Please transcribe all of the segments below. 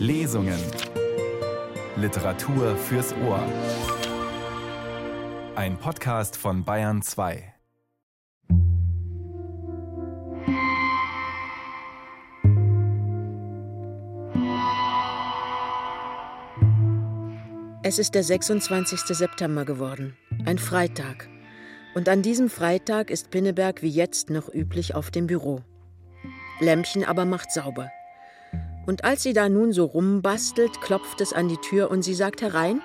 Lesungen. Literatur fürs Ohr. Ein Podcast von Bayern 2. Es ist der 26. September geworden, ein Freitag. Und an diesem Freitag ist Pinneberg wie jetzt noch üblich auf dem Büro. Lämpchen aber macht sauber. Und als sie da nun so rumbastelt, klopft es an die Tür und sie sagt herein,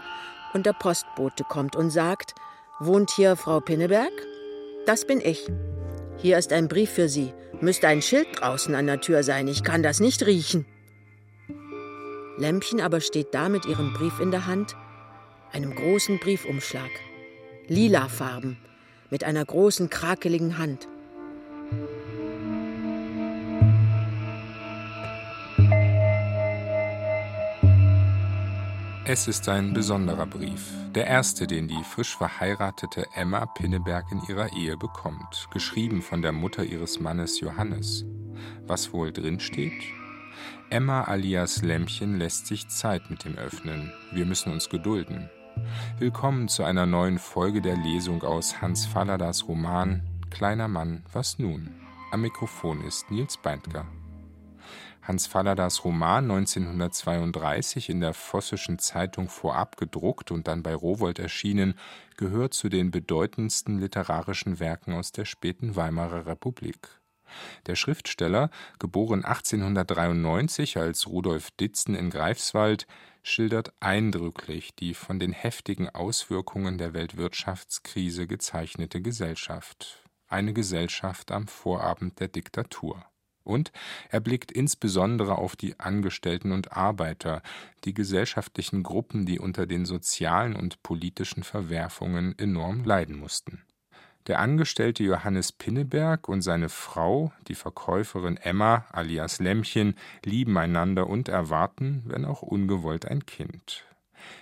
und der Postbote kommt und sagt, Wohnt hier Frau Pinneberg? Das bin ich. Hier ist ein Brief für Sie. Müsste ein Schild draußen an der Tür sein. Ich kann das nicht riechen. Lämpchen aber steht da mit ihrem Brief in der Hand, einem großen Briefumschlag. Lila Farben, mit einer großen, krakeligen Hand. Es ist ein besonderer Brief, der erste, den die frisch verheiratete Emma Pinneberg in ihrer Ehe bekommt, geschrieben von der Mutter ihres Mannes Johannes. Was wohl drin steht? Emma alias Lämmchen lässt sich Zeit mit dem Öffnen. Wir müssen uns gedulden. Willkommen zu einer neuen Folge der Lesung aus Hans Falladas Roman Kleiner Mann, was nun? Am Mikrofon ist Nils Beindker. Hans Falladas Roman 1932 in der Vossischen Zeitung vorab gedruckt und dann bei Rowold erschienen, gehört zu den bedeutendsten literarischen Werken aus der späten Weimarer Republik. Der Schriftsteller, geboren 1893 als Rudolf Ditzen in Greifswald, schildert eindrücklich die von den heftigen Auswirkungen der Weltwirtschaftskrise gezeichnete Gesellschaft. Eine Gesellschaft am Vorabend der Diktatur. Und er blickt insbesondere auf die Angestellten und Arbeiter, die gesellschaftlichen Gruppen, die unter den sozialen und politischen Verwerfungen enorm leiden mussten. Der Angestellte Johannes Pinneberg und seine Frau, die Verkäuferin Emma alias Lämmchen, lieben einander und erwarten, wenn auch ungewollt, ein Kind.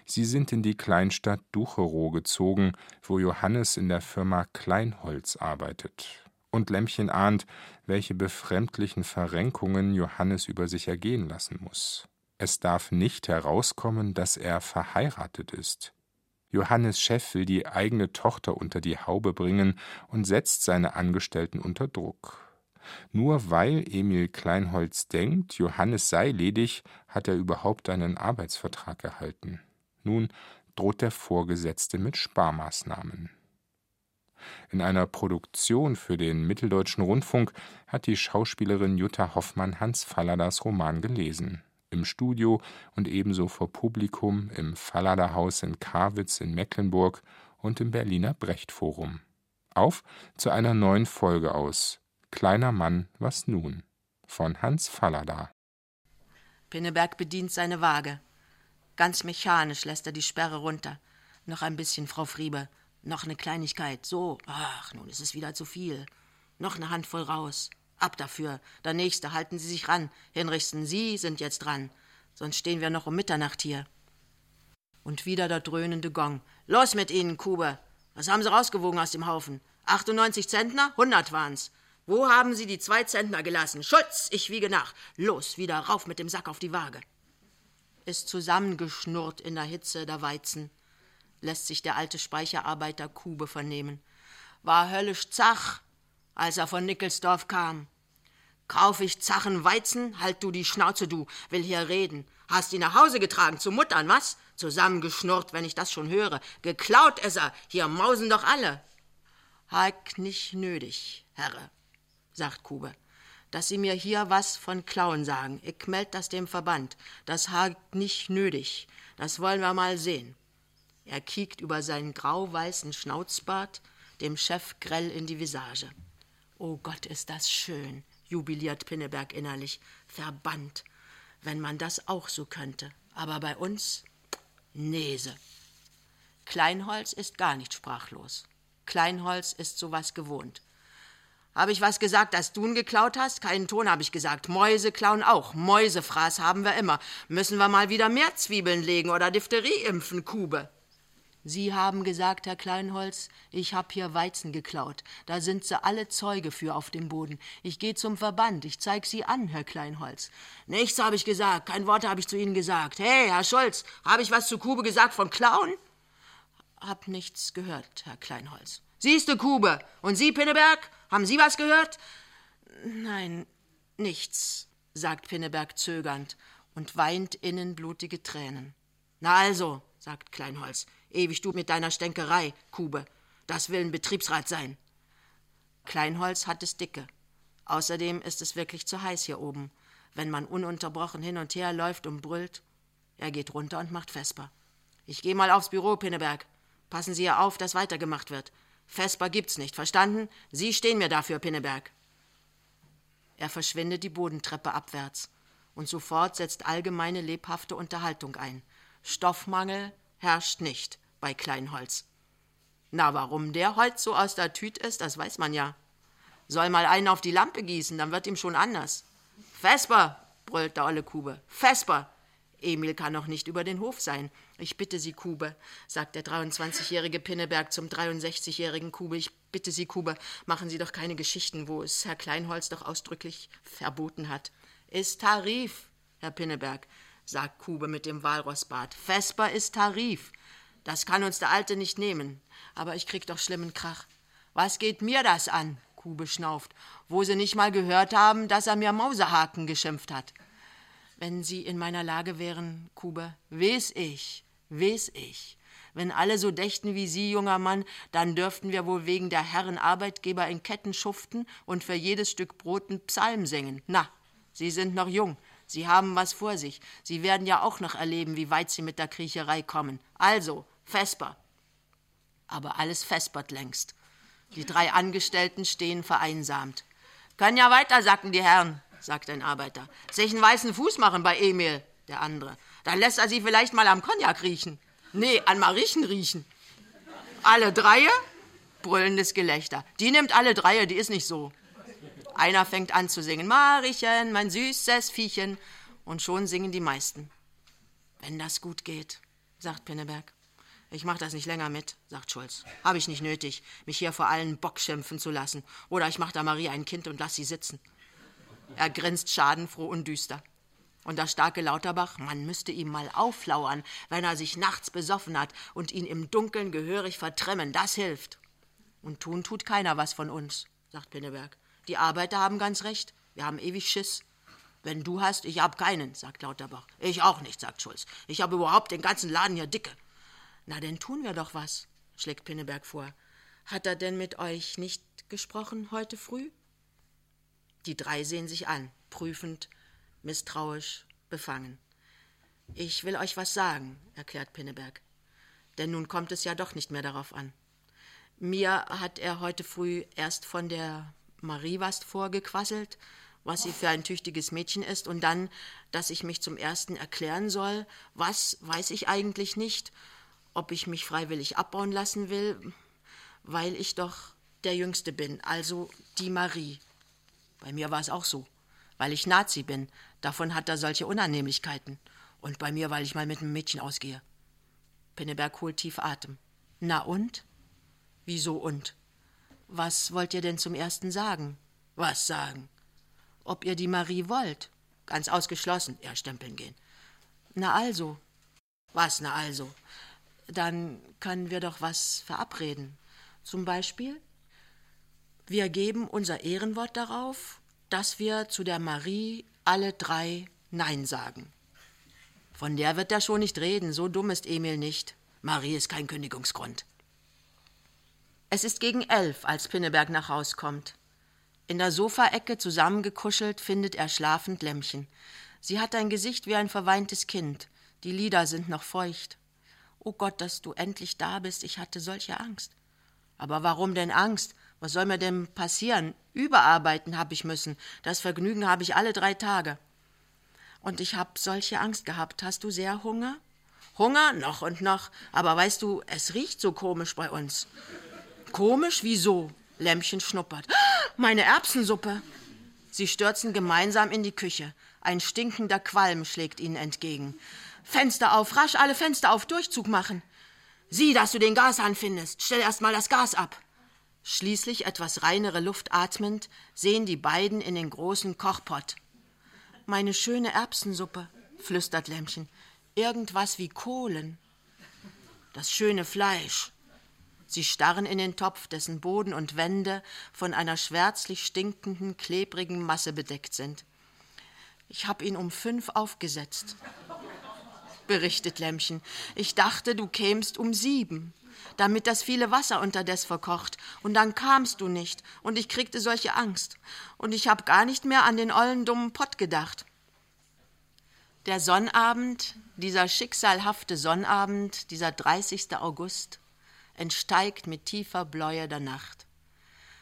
Sie sind in die Kleinstadt Ducherow gezogen, wo Johannes in der Firma Kleinholz arbeitet und Lämmchen ahnt, welche befremdlichen Verrenkungen Johannes über sich ergehen lassen muss. Es darf nicht herauskommen, dass er verheiratet ist. Johannes Chef will die eigene Tochter unter die Haube bringen und setzt seine Angestellten unter Druck. Nur weil Emil Kleinholz denkt, Johannes sei ledig, hat er überhaupt einen Arbeitsvertrag erhalten. Nun droht der Vorgesetzte mit Sparmaßnahmen. In einer Produktion für den Mitteldeutschen Rundfunk hat die Schauspielerin Jutta Hoffmann Hans Falladas Roman gelesen. Im Studio und ebenso vor Publikum im Fallada-Haus in Karwitz in Mecklenburg und im Berliner Brecht-Forum. Auf zu einer neuen Folge aus Kleiner Mann, was nun? von Hans Fallada. Pinneberg bedient seine Waage. Ganz mechanisch lässt er die Sperre runter. Noch ein bisschen, Frau Friebe. Noch eine Kleinigkeit, so. Ach, nun ist es wieder zu viel. Noch eine Handvoll raus. Ab dafür. Der nächste, halten Sie sich ran. Hinrichsen, Sie sind jetzt dran. Sonst stehen wir noch um Mitternacht hier. Und wieder der dröhnende Gong. Los mit Ihnen, Kube. Was haben Sie rausgewogen aus dem Haufen? 98 Zentner? 100 waren's. Wo haben Sie die zwei Zentner gelassen? Schulz, ich wiege nach. Los, wieder rauf mit dem Sack auf die Waage. Ist zusammengeschnurrt in der Hitze der Weizen lässt sich der alte Speicherarbeiter Kube vernehmen. War höllisch zach, als er von Nickelsdorf kam. Kauf ich zachen Weizen, halt du die Schnauze, du, will hier reden. Hast ihn nach Hause getragen, zu Muttern, was? Zusammengeschnurrt, wenn ich das schon höre. Geklaut ist er, hier mausen doch alle. Halt nicht nötig, Herre, sagt Kube, dass Sie mir hier was von Klauen sagen. Ich meld das dem Verband. Das hakt nicht nötig. Das wollen wir mal sehen. Er kiekt über seinen grau-weißen Schnauzbart dem Chef grell in die Visage. Oh Gott, ist das schön, jubiliert Pinneberg innerlich. Verbannt. Wenn man das auch so könnte. Aber bei uns Nese. Kleinholz ist gar nicht sprachlos. Kleinholz ist sowas gewohnt. Habe ich was gesagt, dass du ihn geklaut hast? Keinen Ton habe ich gesagt. Mäuse klauen auch. Mäusefraß haben wir immer. Müssen wir mal wieder mehr Zwiebeln legen oder Diphtherie impfen, Kube. Sie haben gesagt, Herr Kleinholz, ich hab hier Weizen geklaut. Da sind sie alle Zeuge für auf dem Boden. Ich gehe zum Verband, ich zeig Sie an, Herr Kleinholz. Nichts habe ich gesagt, kein Wort habe ich zu Ihnen gesagt. Hey, Herr Schulz, habe ich was zu Kube gesagt von Klauen? Hab nichts gehört, Herr Kleinholz. Siehste, Kube. Und Sie, Pinneberg, haben Sie was gehört? Nein, nichts, sagt Pinneberg zögernd und weint innen blutige Tränen. Na also, sagt Kleinholz, ewig du mit deiner Stänkerei, Kube. Das will ein Betriebsrat sein. Kleinholz hat es dicke. Außerdem ist es wirklich zu heiß hier oben, wenn man ununterbrochen hin und her läuft und brüllt. Er geht runter und macht Vesper. Ich gehe mal aufs Büro, Pinneberg. Passen Sie ja auf, dass weitergemacht wird. Vesper gibt's nicht, verstanden? Sie stehen mir dafür, Pinneberg. Er verschwindet die Bodentreppe abwärts. Und sofort setzt allgemeine lebhafte Unterhaltung ein. Stoffmangel herrscht nicht bei Kleinholz. Na, warum der Holz so aus der Tüte ist, das weiß man ja. Soll mal einen auf die Lampe gießen, dann wird ihm schon anders. Vesper, brüllt der olle Kube. Vesper! Emil kann noch nicht über den Hof sein. Ich bitte Sie, Kube, sagt der 23-jährige Pinneberg zum 63-jährigen Kube. Ich bitte Sie, Kube, machen Sie doch keine Geschichten, wo es Herr Kleinholz doch ausdrücklich verboten hat. Ist Tarif, Herr Pinneberg, sagt Kube mit dem Walrossbart. Vesper ist Tarif. Das kann uns der Alte nicht nehmen. Aber ich krieg doch schlimmen Krach. Was geht mir das an? Kube schnauft, wo sie nicht mal gehört haben, dass er mir Mausehaken geschimpft hat. Wenn Sie in meiner Lage wären, Kube, wes ich, wes ich. Wenn alle so dächten wie Sie, junger Mann, dann dürften wir wohl wegen der Herren Arbeitgeber in Ketten schuften und für jedes Stück Brot einen Psalm singen. Na, Sie sind noch jung, Sie haben was vor sich. Sie werden ja auch noch erleben, wie weit Sie mit der Kriecherei kommen. Also, Vesper. Aber alles vespert längst. Die drei Angestellten stehen vereinsamt. Können ja weitersacken, die Herren, sagt ein Arbeiter. Sich einen weißen Fuß machen bei Emil, der andere. Dann lässt er sie vielleicht mal am Cognac riechen. Nee, an Mariechen riechen. Alle Dreie? Brüllendes Gelächter. Die nimmt alle Dreie, die ist nicht so. Einer fängt an zu singen, Mariechen, mein süßes Viechchen. Und schon singen die meisten. Wenn das gut geht, sagt Pinneberg. Ich mach das nicht länger mit, sagt Schulz. Hab ich nicht nötig, mich hier vor allen Bock schimpfen zu lassen. Oder ich mach da Marie ein Kind und lass sie sitzen. Er grinst schadenfroh und düster. Und der starke Lauterbach, man müsste ihm mal auflauern, wenn er sich nachts besoffen hat und ihn im Dunkeln gehörig vertrimmen, das hilft. Und tun tut keiner was von uns, sagt Pinneberg. Die Arbeiter haben ganz recht. Wir haben ewig Schiss. Wenn du hast, ich hab keinen, sagt Lauterbach. Ich auch nicht, sagt Schulz. Ich habe überhaupt den ganzen Laden hier dicke. Na, denn tun wir doch was, schlägt Pinneberg vor. Hat er denn mit euch nicht gesprochen heute früh? Die drei sehen sich an, prüfend, misstrauisch, befangen. Ich will euch was sagen, erklärt Pinneberg. Denn nun kommt es ja doch nicht mehr darauf an. Mir hat er heute früh erst von der Marie was vorgequasselt, was sie für ein tüchtiges Mädchen ist, und dann, dass ich mich zum ersten erklären soll. Was weiß ich eigentlich nicht, ob ich mich freiwillig abbauen lassen will, weil ich doch der Jüngste bin, also die Marie. Bei mir war es auch so, weil ich Nazi bin. Davon hat er solche Unannehmlichkeiten. Und bei mir, weil ich mal mit einem Mädchen ausgehe. Pinneberg holt tief Atem. Na und? Wieso und? Was wollt ihr denn zum ersten sagen? Was sagen? Ob ihr die Marie wollt? Ganz ausgeschlossen, er stempeln gehen. Na also. Was, na also? Dann können wir doch was verabreden. Zum Beispiel, wir geben unser Ehrenwort darauf, dass wir zu der Marie alle drei Nein sagen. Von der wird er schon nicht reden, so dumm ist Emil nicht. Marie ist kein Kündigungsgrund. Es ist gegen elf, als Pinneberg nach Haus kommt. In der Sofaecke zusammengekuschelt findet er schlafend Lämmchen. Sie hat ein Gesicht wie ein verweintes Kind. Die Lider sind noch feucht. Oh Gott, dass du endlich da bist, ich hatte solche Angst. Aber warum denn Angst? Was soll mir denn passieren? Überarbeiten habe ich müssen. Das Vergnügen habe ich alle drei Tage. Und ich habe solche Angst gehabt. Hast du sehr Hunger? Hunger? Noch und noch. Aber weißt du, es riecht so komisch bei uns. Komisch? Wieso? Lämmchen schnuppert. Meine Erbsensuppe. Sie stürzen gemeinsam in die Küche. Ein stinkender Qualm schlägt ihnen entgegen. Fenster auf, rasch alle Fenster auf, Durchzug machen. Sieh, dass du den Gashahn findest. Stell erst mal das Gas ab. Schließlich, etwas reinere Luft atmend, sehen die beiden in den großen Kochpott. Meine schöne Erbsensuppe, flüstert Lämmchen. Irgendwas wie Kohlen. Das schöne Fleisch. Sie starren in den Topf, dessen Boden und Wände von einer schwärzlich stinkenden, klebrigen Masse bedeckt sind. Ich hab ihn um fünf aufgesetzt, berichtet Lämmchen. Ich dachte, du kämst um sieben damit das viele Wasser unterdes verkocht. Und dann kamst du nicht, und ich kriegte solche Angst. Und ich hab gar nicht mehr an den ollen dummen Pott gedacht. Der Sonnabend, dieser schicksalhafte Sonnabend, dieser 30. August, entsteigt mit tiefer Bläue der Nacht.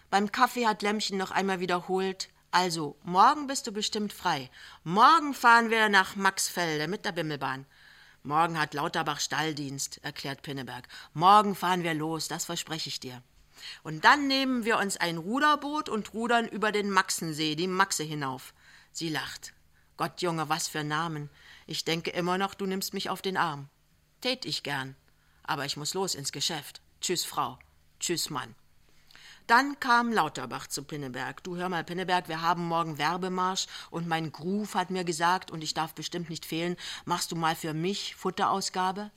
Beim Kaffee hat Lämmchen noch einmal wiederholt, also, morgen bist du bestimmt frei. Morgen fahren wir nach Maxfelde mit der Bimmelbahn. Morgen hat Lauterbach Stalldienst, erklärt Pinneberg. Morgen fahren wir los, das verspreche ich dir. Und dann nehmen wir uns ein Ruderboot und rudern über den Maxensee, die Maxe hinauf. Sie lacht. Gott, Junge, was für Namen. Ich denke immer noch, du nimmst mich auf den Arm. Tät ich gern. Aber ich muss los ins Geschäft. Tschüss, Frau. Tschüss, Mann. Dann kam Lauterbach zu Pinneberg. Du hör mal, Pinneberg, wir haben morgen Werbemarsch und mein Gruf hat mir gesagt, und ich darf bestimmt nicht fehlen, machst du mal für mich Futterausgabe?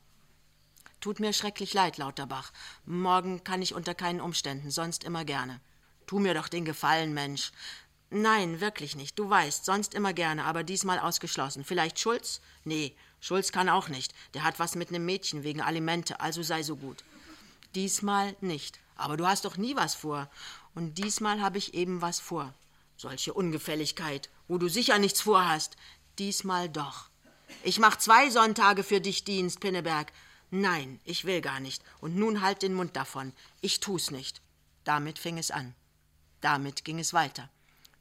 Tut mir schrecklich leid, Lauterbach. Morgen kann ich unter keinen Umständen, sonst immer gerne. Tu mir doch den Gefallen, Mensch. Nein, wirklich nicht. Du weißt, sonst immer gerne, aber diesmal ausgeschlossen. Vielleicht Schulz? Nee, Schulz kann auch nicht. Der hat was mit nem Mädchen wegen Alimente, also sei so gut. Diesmal nicht. Aber du hast doch nie was vor. Und diesmal habe ich eben was vor. Solche Ungefälligkeit, wo du sicher nichts vorhast. Diesmal doch. Ich mach zwei Sonntage für dich Dienst, Pinneberg. Nein, ich will gar nicht. Und nun halt den Mund davon. Ich tu's nicht. Damit fing es an. Damit ging es weiter.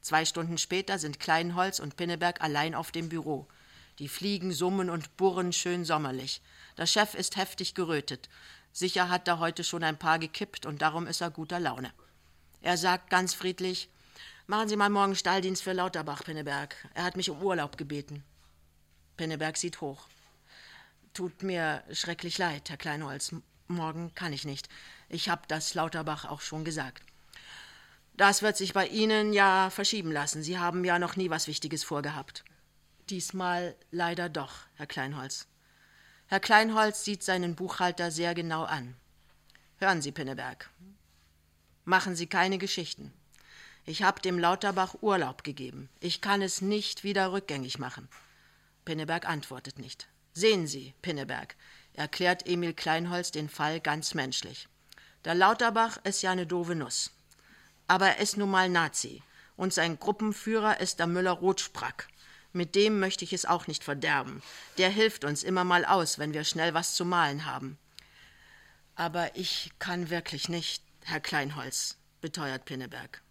Zwei Stunden später sind Kleinholz und Pinneberg allein auf dem Büro. Die Fliegen summen und burren schön sommerlich. Der Chef ist heftig gerötet. Sicher hat er heute schon ein paar gekippt und darum ist er guter Laune. Er sagt ganz friedlich: Machen Sie mal morgen Stalldienst für Lauterbach, Pinneberg. Er hat mich um Urlaub gebeten. Pinneberg sieht hoch. Tut mir schrecklich leid, Herr Kleinholz. Morgen kann ich nicht. Ich hab das Lauterbach auch schon gesagt. Das wird sich bei Ihnen ja verschieben lassen. Sie haben ja noch nie was Wichtiges vorgehabt. Diesmal leider doch, Herr Kleinholz. Herr Kleinholz sieht seinen Buchhalter sehr genau an. Hören Sie, Pinneberg. Machen Sie keine Geschichten. Ich habe dem Lauterbach Urlaub gegeben. Ich kann es nicht wieder rückgängig machen. Pinneberg antwortet nicht. Sehen Sie, Pinneberg, erklärt Emil Kleinholz den Fall ganz menschlich. Der Lauterbach ist ja eine doofe Nuss. Aber er ist nun mal Nazi. Und sein Gruppenführer ist der Müller-Rotsprack. Mit dem möchte ich es auch nicht verderben. Der hilft uns immer mal aus, wenn wir schnell was zu malen haben. Aber ich kann wirklich nicht, Herr Kleinholz, beteuert Pinneberg.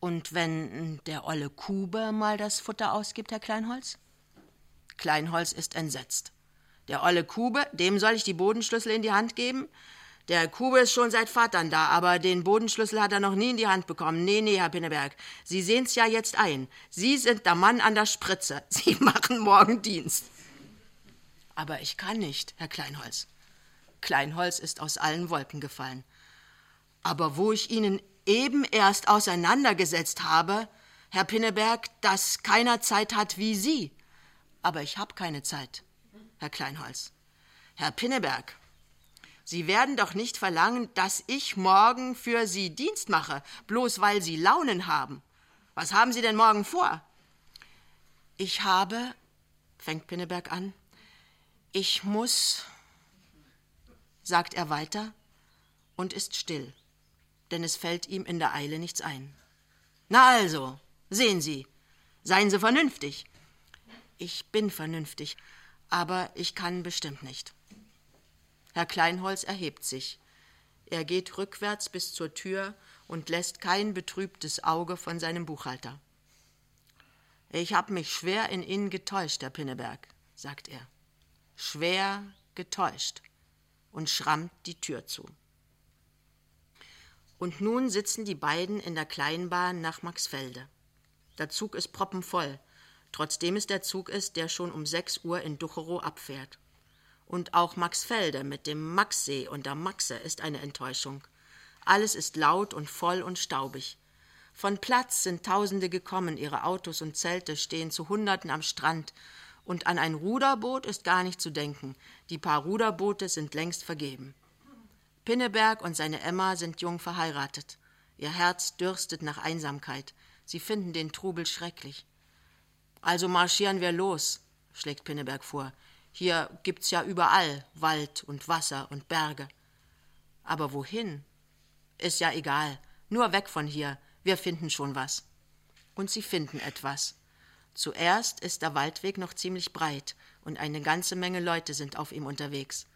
Und wenn der olle Kube mal das Futter ausgibt, Herr Kleinholz? Kleinholz ist entsetzt. Der olle Kube, dem soll ich die Bodenschlüssel in die Hand geben? Der Kube ist schon seit Vatern da, aber den Bodenschlüssel hat er noch nie in die Hand bekommen. Nee, nee, Herr Pinneberg, Sie sehen's ja jetzt ein. Sie sind der Mann an der Spritze. Sie machen morgen Dienst. Aber ich kann nicht, Herr Kleinholz. Kleinholz ist aus allen Wolken gefallen. Aber wo ich Ihnen eben erst auseinandergesetzt habe, Herr Pinneberg, dass keiner Zeit hat wie Sie. Aber ich habe keine Zeit, Herr Kleinholz. Herr Pinneberg, Sie werden doch nicht verlangen, dass ich morgen für Sie Dienst mache, bloß weil Sie Launen haben. Was haben Sie denn morgen vor? Ich habe, fängt Pinneberg an, ich muss, sagt er weiter und ist still, denn es fällt ihm in der Eile nichts ein. Na also, sehen Sie, seien Sie vernünftig. Ich bin vernünftig, aber ich kann bestimmt nicht. Herr Kleinholz erhebt sich. Er geht rückwärts bis zur Tür und lässt kein betrübtes Auge von seinem Buchhalter. Ich hab mich schwer in Ihnen getäuscht, Herr Pinneberg, sagt er. Schwer getäuscht und schrammt die Tür zu. Und nun sitzen die beiden in der Kleinbahn nach Maxfelde. Der Zug ist proppenvoll, trotzdem es der Zug ist, der schon um sechs Uhr in Ducherow abfährt. Und auch Maxfelde mit dem Maxsee und der Maxe ist eine Enttäuschung. Alles ist laut und voll und staubig. Von Platz sind Tausende gekommen, ihre Autos und Zelte stehen zu Hunderten am Strand, und an ein Ruderboot ist gar nicht zu denken. Die paar Ruderboote sind längst vergeben. Pinneberg und seine Emma sind jung verheiratet. Ihr Herz dürstet nach Einsamkeit. Sie finden den Trubel schrecklich. Also marschieren wir los, schlägt Pinneberg vor. Hier gibt's ja überall Wald und Wasser und Berge. Aber wohin? Ist ja egal. Nur weg von hier. Wir finden schon was. Und sie finden etwas. Zuerst ist der Waldweg noch ziemlich breit und eine ganze Menge Leute sind auf ihm unterwegs.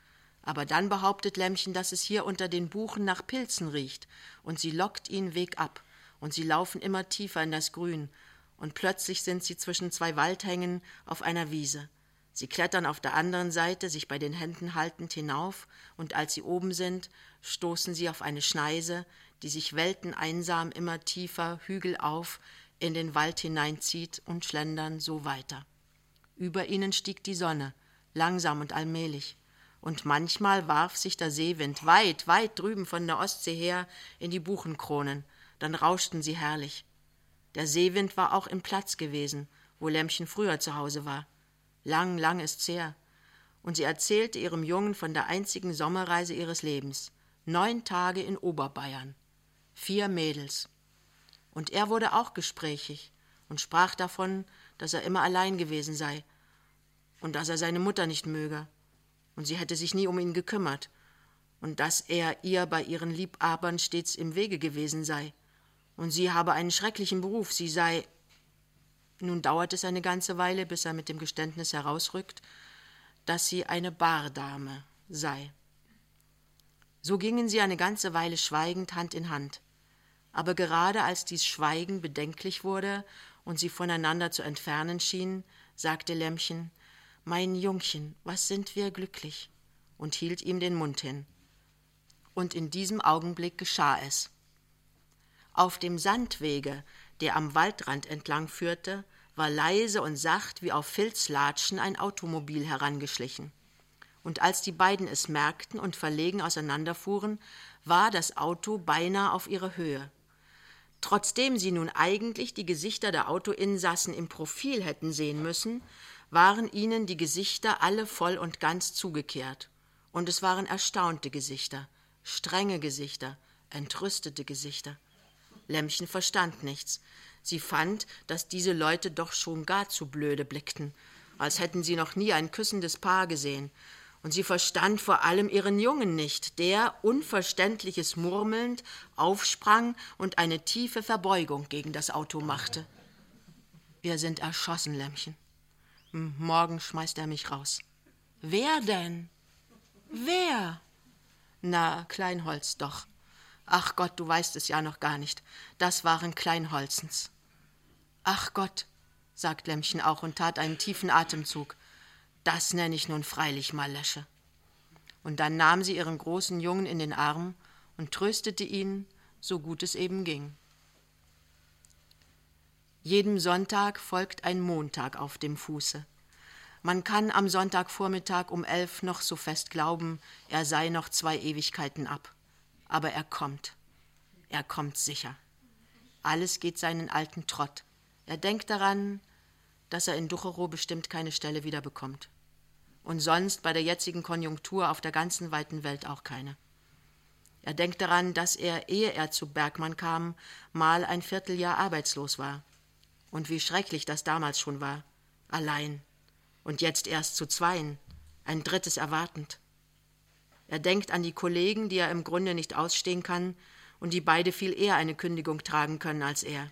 Aber dann behauptet Lämmchen, dass es hier unter den Buchen nach Pilzen riecht, und sie lockt ihn Weg ab, und sie laufen immer tiefer in das Grün, und plötzlich sind sie zwischen zwei Waldhängen auf einer Wiese. Sie klettern auf der anderen Seite, sich bei den Händen haltend hinauf, und als sie oben sind, stoßen sie auf eine Schneise, die sich welteneinsam immer tiefer Hügel auf in den Wald hineinzieht und schlendern so weiter. Über ihnen stieg die Sonne, langsam und allmählich, und manchmal warf sich der Seewind weit, weit drüben von der Ostsee her in die Buchenkronen, dann rauschten sie herrlich. Der Seewind war auch im Platz gewesen, wo Lämmchen früher zu Hause war. Lang, lang ist's her. Und sie erzählte ihrem Jungen von der einzigen Sommerreise ihres Lebens. Neun Tage in Oberbayern. Vier Mädels. Und er wurde auch gesprächig und sprach davon, dass er immer allein gewesen sei und dass er seine Mutter nicht möge und sie hätte sich nie um ihn gekümmert und dass er ihr bei ihren Liebabern stets im Wege gewesen sei und sie habe einen schrecklichen Beruf, sie sei. Nun dauert es eine ganze Weile, bis er mit dem Geständnis herausrückt, dass sie eine Bardame sei. So gingen sie eine ganze Weile schweigend Hand in Hand aber gerade als dies Schweigen bedenklich wurde und sie voneinander zu entfernen schienen, sagte Lämmchen Mein Jungchen, was sind wir glücklich, und hielt ihm den Mund hin. Und in diesem Augenblick geschah es. Auf dem Sandwege, der am Waldrand entlang führte, war leise und sacht wie auf Filzlatschen ein Automobil herangeschlichen. Und als die beiden es merkten und verlegen auseinanderfuhren, war das Auto beinahe auf ihrer Höhe. Trotzdem sie nun eigentlich die Gesichter der Autoinsassen im Profil hätten sehen müssen, waren ihnen die Gesichter alle voll und ganz zugekehrt. Und es waren erstaunte Gesichter, strenge Gesichter, entrüstete Gesichter. Lämmchen verstand nichts. Sie fand, dass diese Leute doch schon gar zu blöde blickten, als hätten sie noch nie ein küssendes Paar gesehen, und sie verstand vor allem ihren Jungen nicht, der, unverständliches murmelnd, aufsprang und eine tiefe Verbeugung gegen das Auto machte. Wir sind erschossen, Lämmchen. Hm, morgen schmeißt er mich raus. Wer denn? Wer? Na, Kleinholz doch. Ach Gott, du weißt es ja noch gar nicht. Das waren Kleinholzens. Ach Gott, sagt Lämmchen auch und tat einen tiefen Atemzug. Das nenne ich nun freilich mal Läsche. Und dann nahm sie ihren großen Jungen in den Arm und tröstete ihn, so gut es eben ging. Jedem Sonntag folgt ein Montag auf dem Fuße. Man kann am Sonntagvormittag um elf noch so fest glauben, er sei noch zwei Ewigkeiten ab. Aber er kommt. Er kommt sicher. Alles geht seinen alten Trott. Er denkt daran, dass er in Ducherow bestimmt keine Stelle wieder bekommt und sonst bei der jetzigen Konjunktur auf der ganzen weiten Welt auch keine. Er denkt daran, dass er, ehe er zu Bergmann kam, mal ein Vierteljahr arbeitslos war. Und wie schrecklich das damals schon war. Allein. Und jetzt erst zu zweien. Ein drittes erwartend. Er denkt an die Kollegen, die er im Grunde nicht ausstehen kann und die beide viel eher eine Kündigung tragen können als er.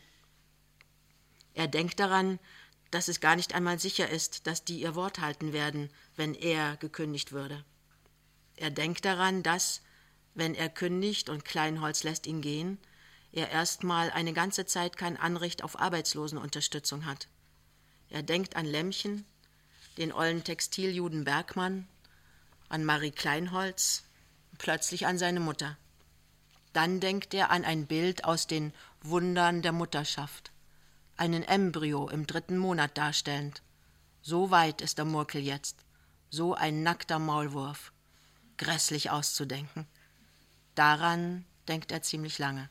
Er denkt daran, dass es gar nicht einmal sicher ist, dass die ihr Wort halten werden, wenn er gekündigt würde. Er denkt daran, dass, wenn er kündigt und Kleinholz lässt ihn gehen, er erstmal eine ganze Zeit kein Anrecht auf Arbeitslosenunterstützung hat. Er denkt an Lämmchen, den ollen Textiljuden Bergmann, an Marie Kleinholz, plötzlich an seine Mutter. Dann denkt er an ein Bild aus den Wundern der Mutterschaft einen Embryo im dritten Monat darstellend. So weit ist der Murkel jetzt. So ein nackter Maulwurf. Grässlich auszudenken. Daran denkt er ziemlich lange.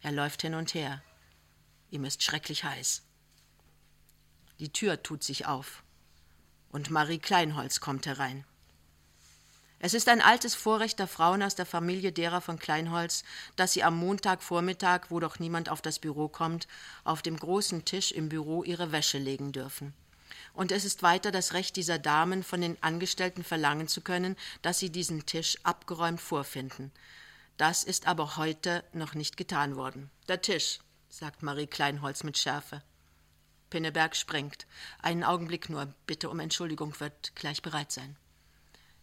Er läuft hin und her. Ihm ist schrecklich heiß. Die Tür tut sich auf. Und Marie Kleinholz kommt herein. Es ist ein altes Vorrecht der Frauen aus der Familie derer von Kleinholz, dass sie am Montagvormittag, wo doch niemand auf das Büro kommt, auf dem großen Tisch im Büro ihre Wäsche legen dürfen. Und es ist weiter das Recht dieser Damen, von den Angestellten verlangen zu können, dass sie diesen Tisch abgeräumt vorfinden. Das ist aber heute noch nicht getan worden. Der Tisch, sagt Marie Kleinholz mit Schärfe. Pinneberg springt. Einen Augenblick nur, bitte um Entschuldigung, wird gleich bereit sein.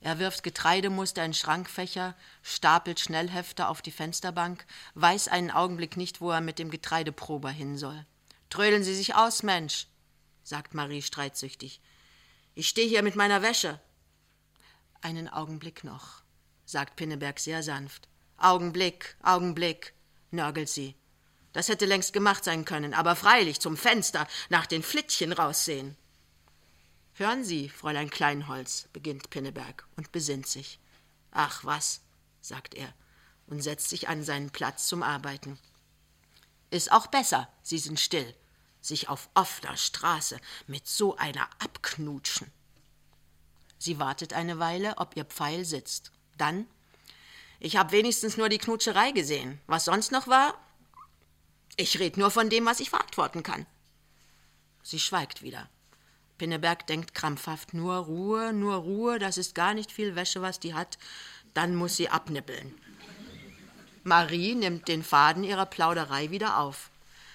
Er wirft Getreidemuster in Schrankfächer, stapelt Schnellhefte auf die Fensterbank, weiß einen Augenblick nicht, wo er mit dem Getreideprober hin soll. Trödeln Sie sich aus, Mensch, sagt Marie streitsüchtig. Ich stehe hier mit meiner Wäsche. Einen Augenblick noch, sagt Pinneberg sehr sanft. Augenblick, Augenblick, nörgelt sie. Das hätte längst gemacht sein können, aber freilich zum Fenster nach den Flittchen raussehen. Hören Sie, Fräulein Kleinholz, beginnt Pinneberg und besinnt sich. Ach was, sagt er und setzt sich an seinen Platz zum Arbeiten. Ist auch besser, Sie sind still, sich auf offener Straße mit so einer abknutschen. Sie wartet eine Weile, ob ihr Pfeil sitzt. Dann Ich hab wenigstens nur die Knutscherei gesehen. Was sonst noch war? Ich red nur von dem, was ich verantworten kann. Sie schweigt wieder. Pinneberg denkt krampfhaft, nur Ruhe, nur Ruhe, das ist gar nicht viel Wäsche, was die hat, dann muss sie abnippeln. Marie nimmt den Faden ihrer Plauderei wieder auf.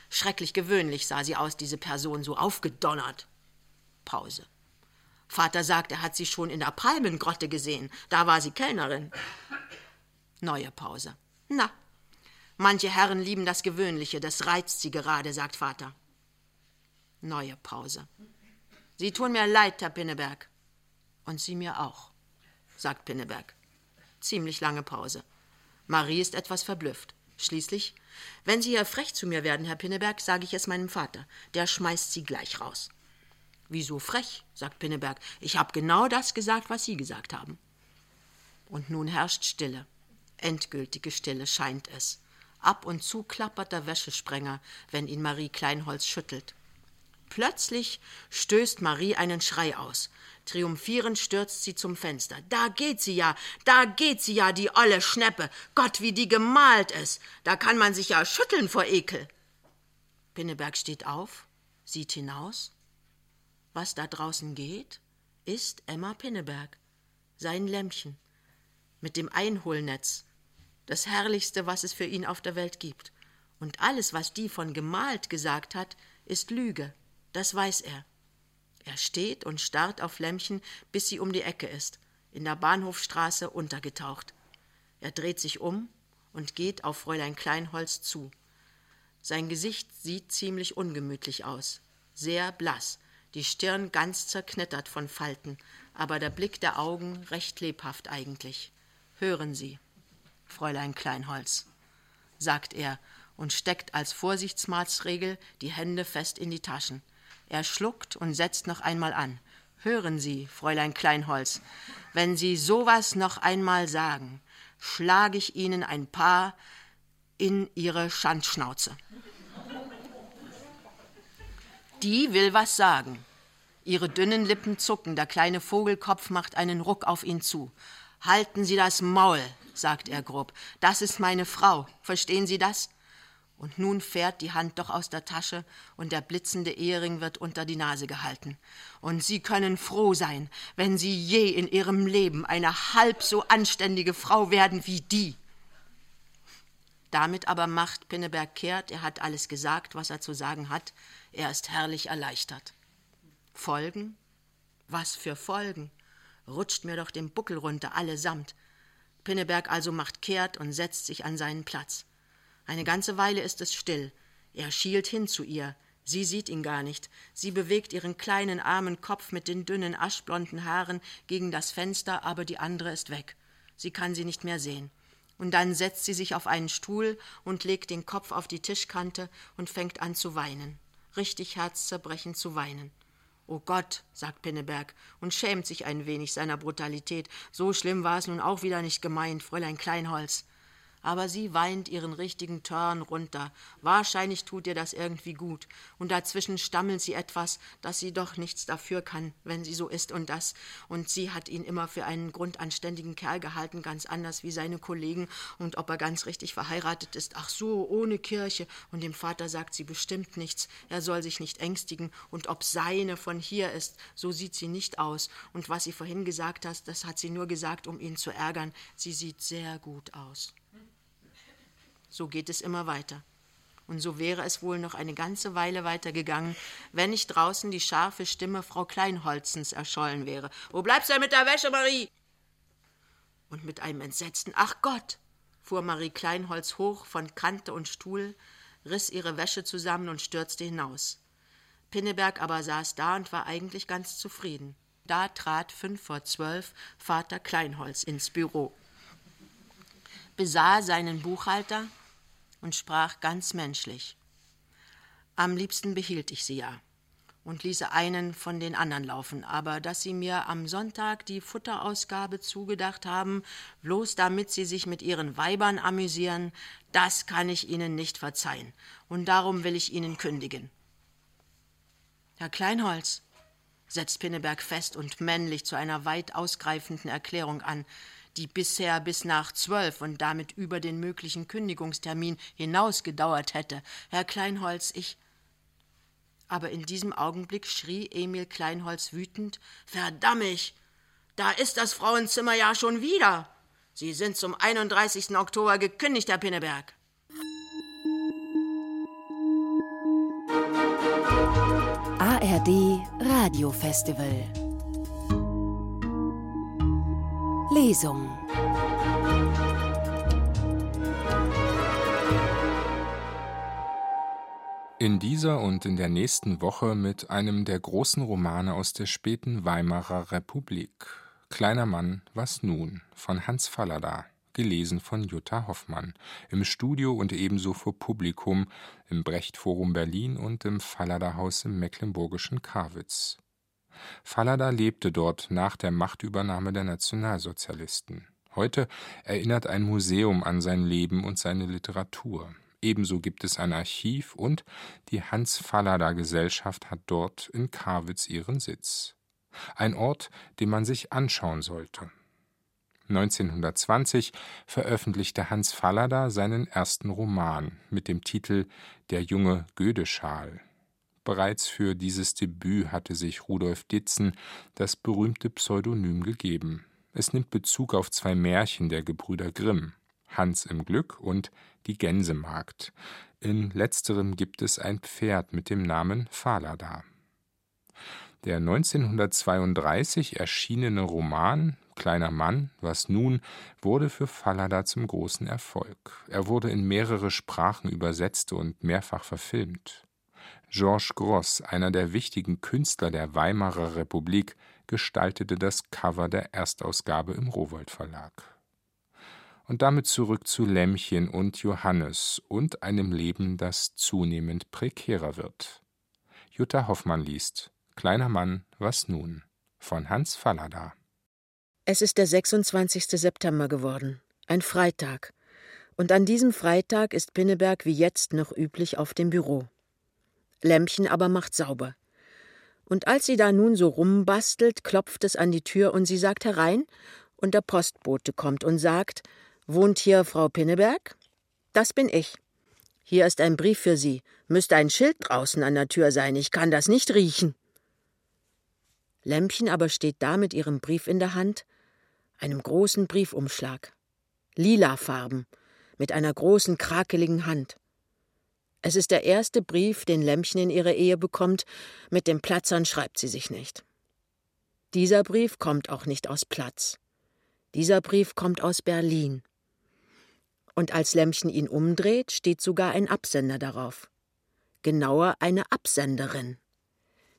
Schrecklich gewöhnlich sah sie aus, diese Person, so aufgedonnert. Pause. Vater sagt, er hat sie schon in der Palmengrotte gesehen. Da war sie Kellnerin. Neue Pause. Na, manche Herren lieben das Gewöhnliche, das reizt sie gerade, sagt Vater. Neue Pause. Sie tun mir leid, Herr Pinneberg. Und Sie mir auch, sagt Pinneberg. Ziemlich lange Pause. Marie ist etwas verblüfft. Schließlich, wenn Sie hier frech zu mir werden, Herr Pinneberg, sage ich es meinem Vater. Der schmeißt Sie gleich raus. Wieso frech? sagt Pinneberg. Ich habe genau das gesagt, was Sie gesagt haben. Und nun herrscht Stille. Endgültige Stille scheint es. Ab und zu klappert der Wäschesprenger, wenn ihn Marie Kleinholz schüttelt. Plötzlich stößt Marie einen Schrei aus. Triumphierend stürzt sie zum Fenster. Da geht sie ja, da geht sie ja, die olle Schneppe. Gott, wie die gemalt ist. Da kann man sich ja schütteln vor Ekel. Pinneberg steht auf, sieht hinaus. Was da draußen geht, ist Emma Pinneberg, sein Lämmchen, mit dem Einholnetz, das Herrlichste, was es für ihn auf der Welt gibt. Und alles, was die von gemalt gesagt hat, ist Lüge. Das weiß er. Er steht und starrt auf Lämmchen, bis sie um die Ecke ist, in der Bahnhofstraße untergetaucht. Er dreht sich um und geht auf Fräulein Kleinholz zu. Sein Gesicht sieht ziemlich ungemütlich aus, sehr blass, die Stirn ganz zerknittert von Falten, aber der Blick der Augen recht lebhaft eigentlich. Hören Sie, Fräulein Kleinholz, sagt er und steckt als Vorsichtsmaßregel die Hände fest in die Taschen. Er schluckt und setzt noch einmal an. Hören Sie, Fräulein Kleinholz, wenn Sie sowas noch einmal sagen, schlage ich Ihnen ein paar in Ihre Schandschnauze. Die will was sagen. Ihre dünnen Lippen zucken, der kleine Vogelkopf macht einen Ruck auf ihn zu. Halten Sie das Maul, sagt er grob. Das ist meine Frau. Verstehen Sie das? Und nun fährt die Hand doch aus der Tasche und der blitzende Ehering wird unter die Nase gehalten. Und Sie können froh sein, wenn Sie je in Ihrem Leben eine halb so anständige Frau werden wie die. Damit aber macht Pinneberg kehrt, er hat alles gesagt, was er zu sagen hat, er ist herrlich erleichtert. Folgen? Was für Folgen? Rutscht mir doch den Buckel runter, allesamt. Pinneberg also macht kehrt und setzt sich an seinen Platz. Eine ganze Weile ist es still. Er schielt hin zu ihr. Sie sieht ihn gar nicht. Sie bewegt ihren kleinen armen Kopf mit den dünnen aschblonden Haaren gegen das Fenster, aber die andere ist weg. Sie kann sie nicht mehr sehen. Und dann setzt sie sich auf einen Stuhl und legt den Kopf auf die Tischkante und fängt an zu weinen. Richtig herzzerbrechend zu weinen. Oh Gott, sagt Pinneberg und schämt sich ein wenig seiner Brutalität. So schlimm war es nun auch wieder nicht gemeint, Fräulein Kleinholz aber sie weint ihren richtigen Turn runter. Wahrscheinlich tut ihr das irgendwie gut. Und dazwischen stammelt sie etwas, dass sie doch nichts dafür kann, wenn sie so ist und das. Und sie hat ihn immer für einen grundanständigen Kerl gehalten, ganz anders wie seine Kollegen. Und ob er ganz richtig verheiratet ist, ach so, ohne Kirche. Und dem Vater sagt sie bestimmt nichts. Er soll sich nicht ängstigen. Und ob seine von hier ist, so sieht sie nicht aus. Und was sie vorhin gesagt hat, das hat sie nur gesagt, um ihn zu ärgern. Sie sieht sehr gut aus. So geht es immer weiter. Und so wäre es wohl noch eine ganze Weile weitergegangen, wenn nicht draußen die scharfe Stimme Frau Kleinholzens erschollen wäre. Wo bleibst du denn mit der Wäsche, Marie? Und mit einem entsetzten Ach Gott, fuhr Marie Kleinholz hoch von Kante und Stuhl, riss ihre Wäsche zusammen und stürzte hinaus. Pinneberg aber saß da und war eigentlich ganz zufrieden. Da trat fünf vor zwölf Vater Kleinholz ins Büro, besah seinen Buchhalter, und sprach ganz menschlich. Am liebsten behielt ich sie ja und ließe einen von den anderen laufen, aber dass sie mir am Sonntag die Futterausgabe zugedacht haben, bloß damit sie sich mit ihren Weibern amüsieren, das kann ich ihnen nicht verzeihen, und darum will ich ihnen kündigen. Herr Kleinholz, setzt Pinneberg fest und männlich zu einer weit ausgreifenden Erklärung an, die bisher bis nach zwölf und damit über den möglichen Kündigungstermin hinaus gedauert hätte. Herr Kleinholz, ich. Aber in diesem Augenblick schrie Emil Kleinholz wütend Verdammig. Da ist das Frauenzimmer ja schon wieder. Sie sind zum 31. Oktober gekündigt, Herr Pinneberg. ARD Radiofestival Lesung. In dieser und in der nächsten Woche mit einem der großen Romane aus der späten Weimarer Republik. Kleiner Mann, was nun? von Hans Fallada, gelesen von Jutta Hoffmann, im Studio und ebenso vor Publikum im Brecht Forum Berlin und im Fallada Haus im mecklenburgischen Karwitz. Fallada lebte dort nach der Machtübernahme der Nationalsozialisten. Heute erinnert ein Museum an sein Leben und seine Literatur. Ebenso gibt es ein Archiv und die Hans-Fallada-Gesellschaft hat dort in Karwitz ihren Sitz. Ein Ort, den man sich anschauen sollte. 1920 veröffentlichte Hans Fallada seinen ersten Roman mit dem Titel Der junge Gödeschal. Bereits für dieses Debüt hatte sich Rudolf Ditzen das berühmte Pseudonym gegeben. Es nimmt Bezug auf zwei Märchen der Gebrüder Grimm, Hans im Glück und die Gänsemagd. In letzterem gibt es ein Pferd mit dem Namen Falada. Der 1932 erschienene Roman Kleiner Mann, was nun, wurde für Fallada zum großen Erfolg. Er wurde in mehrere Sprachen übersetzt und mehrfach verfilmt. Georges Gross, einer der wichtigen Künstler der Weimarer Republik, gestaltete das Cover der Erstausgabe im Rowohlt Verlag. Und damit zurück zu Lämmchen und Johannes und einem Leben, das zunehmend prekärer wird. Jutta Hoffmann liest Kleiner Mann, was nun? von Hans Fallada. Es ist der 26. September geworden, ein Freitag. Und an diesem Freitag ist Pinneberg wie jetzt noch üblich auf dem Büro. Lämpchen aber macht sauber. Und als sie da nun so rumbastelt, klopft es an die Tür und sie sagt herein, und der Postbote kommt und sagt: Wohnt hier Frau Pinneberg? Das bin ich. Hier ist ein Brief für Sie. Müsste ein Schild draußen an der Tür sein. Ich kann das nicht riechen. Lämpchen aber steht da mit ihrem Brief in der Hand, einem großen Briefumschlag. Lila Farben, mit einer großen, krakeligen Hand. Es ist der erste Brief, den Lämmchen in ihre Ehe bekommt, mit dem Platzern schreibt sie sich nicht. Dieser Brief kommt auch nicht aus Platz. Dieser Brief kommt aus Berlin. Und als Lämmchen ihn umdreht, steht sogar ein Absender darauf. Genauer eine Absenderin.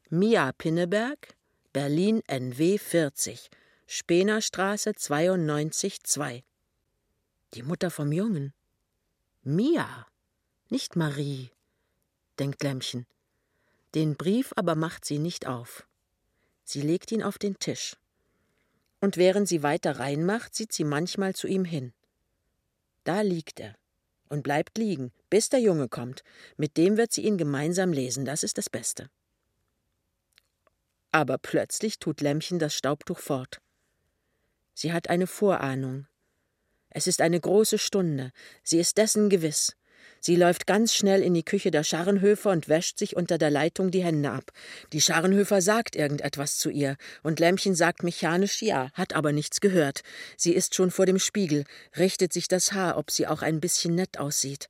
Mia Pinneberg, Berlin NW 40, Spenerstraße 92 2. Die Mutter vom Jungen. Mia. Nicht Marie, denkt Lämmchen. Den Brief aber macht sie nicht auf. Sie legt ihn auf den Tisch. Und während sie weiter reinmacht, sieht sie manchmal zu ihm hin. Da liegt er und bleibt liegen, bis der Junge kommt. Mit dem wird sie ihn gemeinsam lesen, das ist das Beste. Aber plötzlich tut Lämmchen das Staubtuch fort. Sie hat eine Vorahnung. Es ist eine große Stunde, sie ist dessen gewiss. Sie läuft ganz schnell in die Küche der Scharrenhöfer und wäscht sich unter der Leitung die Hände ab. Die Scharrenhöfer sagt irgendetwas zu ihr, und Lämmchen sagt mechanisch ja, hat aber nichts gehört. Sie ist schon vor dem Spiegel, richtet sich das Haar, ob sie auch ein bisschen nett aussieht.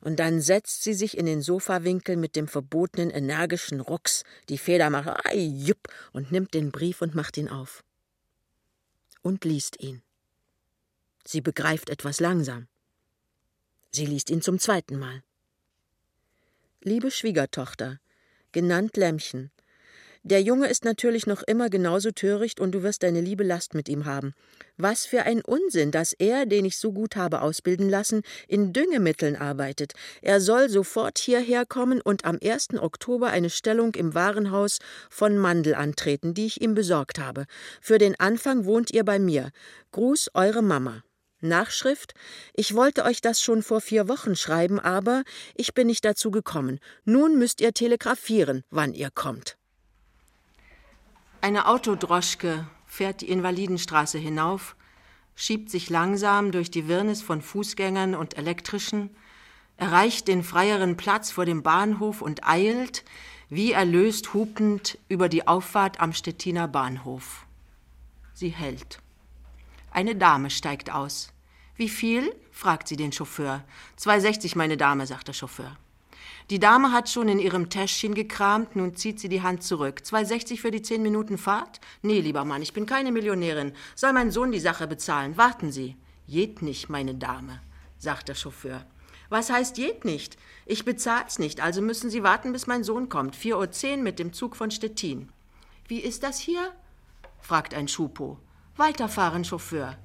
Und dann setzt sie sich in den Sofawinkel mit dem verbotenen energischen Rucks, die Feder macht ai, jupp, und nimmt den Brief und macht ihn auf. Und liest ihn. Sie begreift etwas langsam. Sie liest ihn zum zweiten Mal. Liebe Schwiegertochter, genannt Lämmchen, der Junge ist natürlich noch immer genauso töricht und du wirst deine liebe Last mit ihm haben. Was für ein Unsinn, dass er, den ich so gut habe ausbilden lassen, in Düngemitteln arbeitet. Er soll sofort hierher kommen und am 1. Oktober eine Stellung im Warenhaus von Mandel antreten, die ich ihm besorgt habe. Für den Anfang wohnt ihr bei mir. Gruß, eure Mama. Nachschrift Ich wollte euch das schon vor vier Wochen schreiben, aber ich bin nicht dazu gekommen. Nun müsst ihr telegrafieren, wann ihr kommt. Eine Autodroschke fährt die Invalidenstraße hinauf, schiebt sich langsam durch die Wirrnis von Fußgängern und Elektrischen, erreicht den freieren Platz vor dem Bahnhof und eilt, wie erlöst hupend, über die Auffahrt am Stettiner Bahnhof. Sie hält. Eine Dame steigt aus. Wie viel? fragt sie den Chauffeur. 2,60, meine Dame, sagt der Chauffeur. Die Dame hat schon in ihrem Täschchen gekramt, nun zieht sie die Hand zurück. 2,60 für die zehn Minuten Fahrt? Nee, lieber Mann, ich bin keine Millionärin. Soll mein Sohn die Sache bezahlen? Warten Sie. Jed nicht, meine Dame, sagt der Chauffeur. Was heißt jed nicht? Ich bezahl's nicht, also müssen Sie warten, bis mein Sohn kommt. 4.10 Uhr mit dem Zug von Stettin. Wie ist das hier? fragt ein Schupo. Weiterfahren, Chauffeur.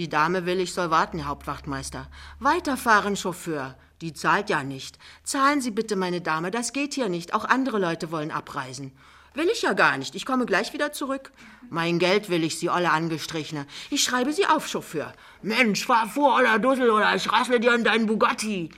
Die Dame will, ich soll warten, Herr Hauptwachtmeister. Weiterfahren, Chauffeur. Die zahlt ja nicht. Zahlen Sie bitte, meine Dame, das geht hier nicht. Auch andere Leute wollen abreisen. Will ich ja gar nicht. Ich komme gleich wieder zurück. Mein Geld will ich, Sie olle Angestrichene. Ich schreibe Sie auf, Chauffeur. Mensch, fahr vor, oller Dussel, oder ich rassle dir an deinen Bugatti.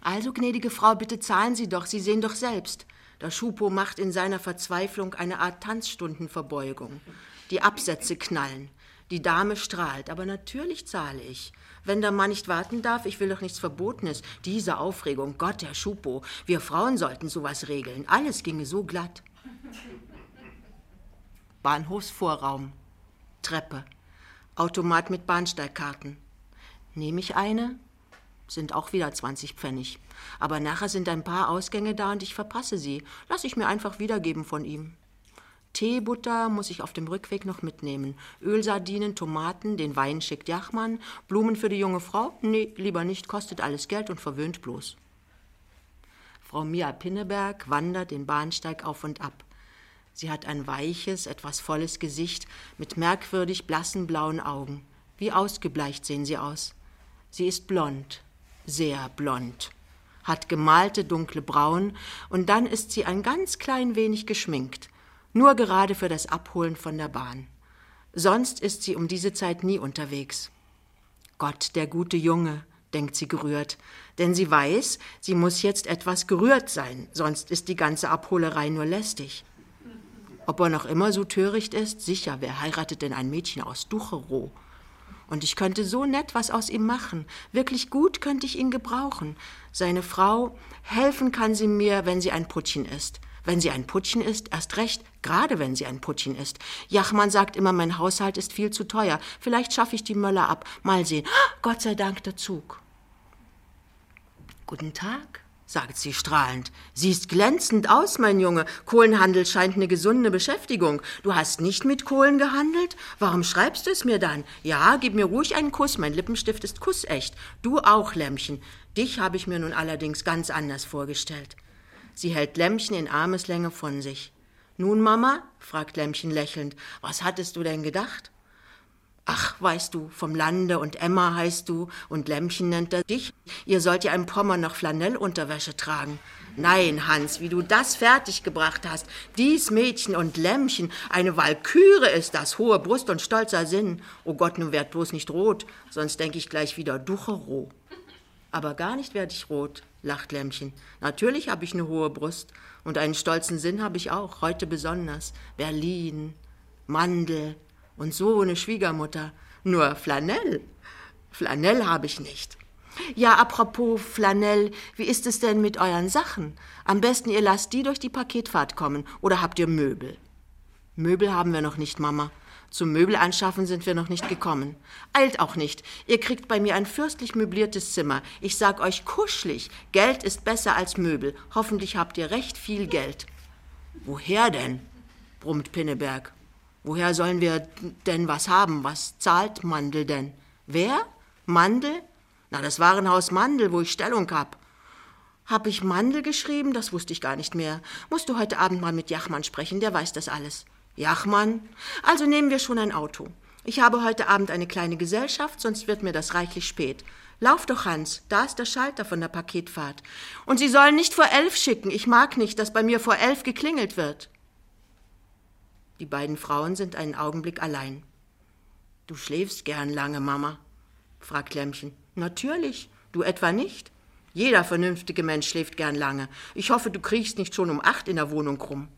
Also, gnädige Frau, bitte zahlen Sie doch. Sie sehen doch selbst. Der Schupo macht in seiner Verzweiflung eine Art Tanzstundenverbeugung. Die Absätze knallen. Die Dame strahlt, aber natürlich zahle ich. Wenn der Mann nicht warten darf, ich will doch nichts Verbotenes. Diese Aufregung, Gott, Herr Schupo, wir Frauen sollten sowas regeln. Alles ginge so glatt. Bahnhofsvorraum. Treppe. Automat mit Bahnsteigkarten. Nehme ich eine? Sind auch wieder 20 Pfennig. Aber nachher sind ein paar Ausgänge da und ich verpasse sie. Lass ich mir einfach wiedergeben von ihm. Teebutter muss ich auf dem Rückweg noch mitnehmen. Ölsardinen, Tomaten, den Wein schickt Jachmann. Blumen für die junge Frau? Nee, lieber nicht, kostet alles Geld und verwöhnt bloß. Frau Mia Pinneberg wandert den Bahnsteig auf und ab. Sie hat ein weiches, etwas volles Gesicht mit merkwürdig blassen blauen Augen. Wie ausgebleicht sehen sie aus. Sie ist blond, sehr blond, hat gemalte dunkle Brauen und dann ist sie ein ganz klein wenig geschminkt nur gerade für das Abholen von der Bahn. Sonst ist sie um diese Zeit nie unterwegs. Gott, der gute Junge, denkt sie gerührt, denn sie weiß, sie muss jetzt etwas gerührt sein, sonst ist die ganze Abholerei nur lästig. Ob er noch immer so töricht ist? Sicher, wer heiratet denn ein Mädchen aus Ducherow? Und ich könnte so nett was aus ihm machen. Wirklich gut könnte ich ihn gebrauchen. Seine Frau, helfen kann sie mir, wenn sie ein Puttchen ist. Wenn sie ein Puttchen ist, erst recht, gerade wenn sie ein Puttchen ist. Jachmann sagt immer, mein Haushalt ist viel zu teuer. Vielleicht schaffe ich die Möller ab. Mal sehen. Gott sei Dank der Zug. Guten Tag, sagt sie strahlend. Siehst glänzend aus, mein Junge. Kohlenhandel scheint eine gesunde Beschäftigung. Du hast nicht mit Kohlen gehandelt? Warum schreibst du es mir dann? Ja, gib mir ruhig einen Kuss. Mein Lippenstift ist kussecht. Du auch, Lämmchen. Dich habe ich mir nun allerdings ganz anders vorgestellt. Sie hält Lämmchen in Armeslänge von sich. Nun, Mama? fragt Lämmchen lächelnd. Was hattest du denn gedacht? Ach, weißt du, vom Lande und Emma heißt du und Lämmchen nennt er dich. Ihr sollt ja im Pommern noch Flanellunterwäsche tragen. Nein, Hans, wie du das fertiggebracht hast. Dies Mädchen und Lämmchen, eine Walküre ist das, hohe Brust und stolzer Sinn. Oh Gott, nun werd bloß nicht rot, sonst denk ich gleich wieder Ducherow. Aber gar nicht werd ich rot, lacht Lämmchen. Natürlich habe ich eine hohe Brust und einen stolzen Sinn habe ich auch, heute besonders. Berlin, Mandel und so eine Schwiegermutter. Nur Flanell. Flanell habe ich nicht. Ja, apropos Flanell, wie ist es denn mit euren Sachen? Am besten ihr lasst die durch die Paketfahrt kommen oder habt ihr Möbel? Möbel haben wir noch nicht, Mama. Zum Möbel anschaffen sind wir noch nicht gekommen. Eilt auch nicht. Ihr kriegt bei mir ein fürstlich möbliertes Zimmer. Ich sag euch kuschelig. Geld ist besser als Möbel. Hoffentlich habt ihr recht viel Geld. Woher denn? brummt Pinneberg. Woher sollen wir denn was haben? Was zahlt Mandel denn? Wer? Mandel? Na, das Warenhaus Mandel, wo ich Stellung hab. Hab ich Mandel geschrieben? Das wusste ich gar nicht mehr. Musst du heute Abend mal mit Jachmann sprechen, der weiß das alles. Jachmann? Also nehmen wir schon ein Auto. Ich habe heute Abend eine kleine Gesellschaft, sonst wird mir das reichlich spät. Lauf doch, Hans, da ist der Schalter von der Paketfahrt. Und Sie sollen nicht vor elf schicken. Ich mag nicht, dass bei mir vor elf geklingelt wird. Die beiden Frauen sind einen Augenblick allein. Du schläfst gern lange, Mama, fragt Lämmchen. Natürlich, du etwa nicht? Jeder vernünftige Mensch schläft gern lange. Ich hoffe, du kriechst nicht schon um acht in der Wohnung rum.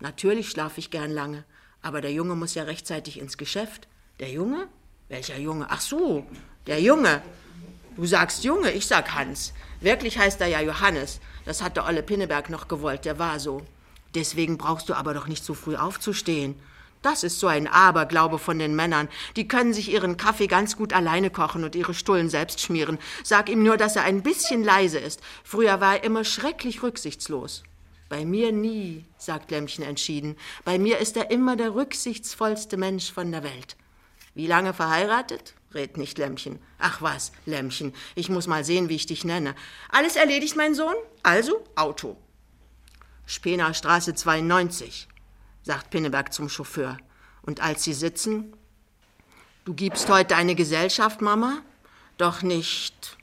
Natürlich schlafe ich gern lange, aber der Junge muss ja rechtzeitig ins Geschäft. Der Junge? Welcher Junge? Ach so, der Junge. Du sagst Junge, ich sag Hans. Wirklich heißt er ja Johannes. Das hat der Olle Pinneberg noch gewollt, der war so. Deswegen brauchst du aber doch nicht so früh aufzustehen. Das ist so ein Aberglaube von den Männern. Die können sich ihren Kaffee ganz gut alleine kochen und ihre Stullen selbst schmieren. Sag ihm nur, dass er ein bisschen leise ist. Früher war er immer schrecklich rücksichtslos. Bei mir nie, sagt Lämmchen entschieden. Bei mir ist er immer der rücksichtsvollste Mensch von der Welt. Wie lange verheiratet? rät nicht Lämmchen. Ach was, Lämmchen, ich muss mal sehen, wie ich dich nenne. Alles erledigt, mein Sohn? Also Auto. Spener Straße 92 sagt Pinneberg zum Chauffeur. Und als sie sitzen, du gibst heute eine Gesellschaft, Mama? Doch nicht.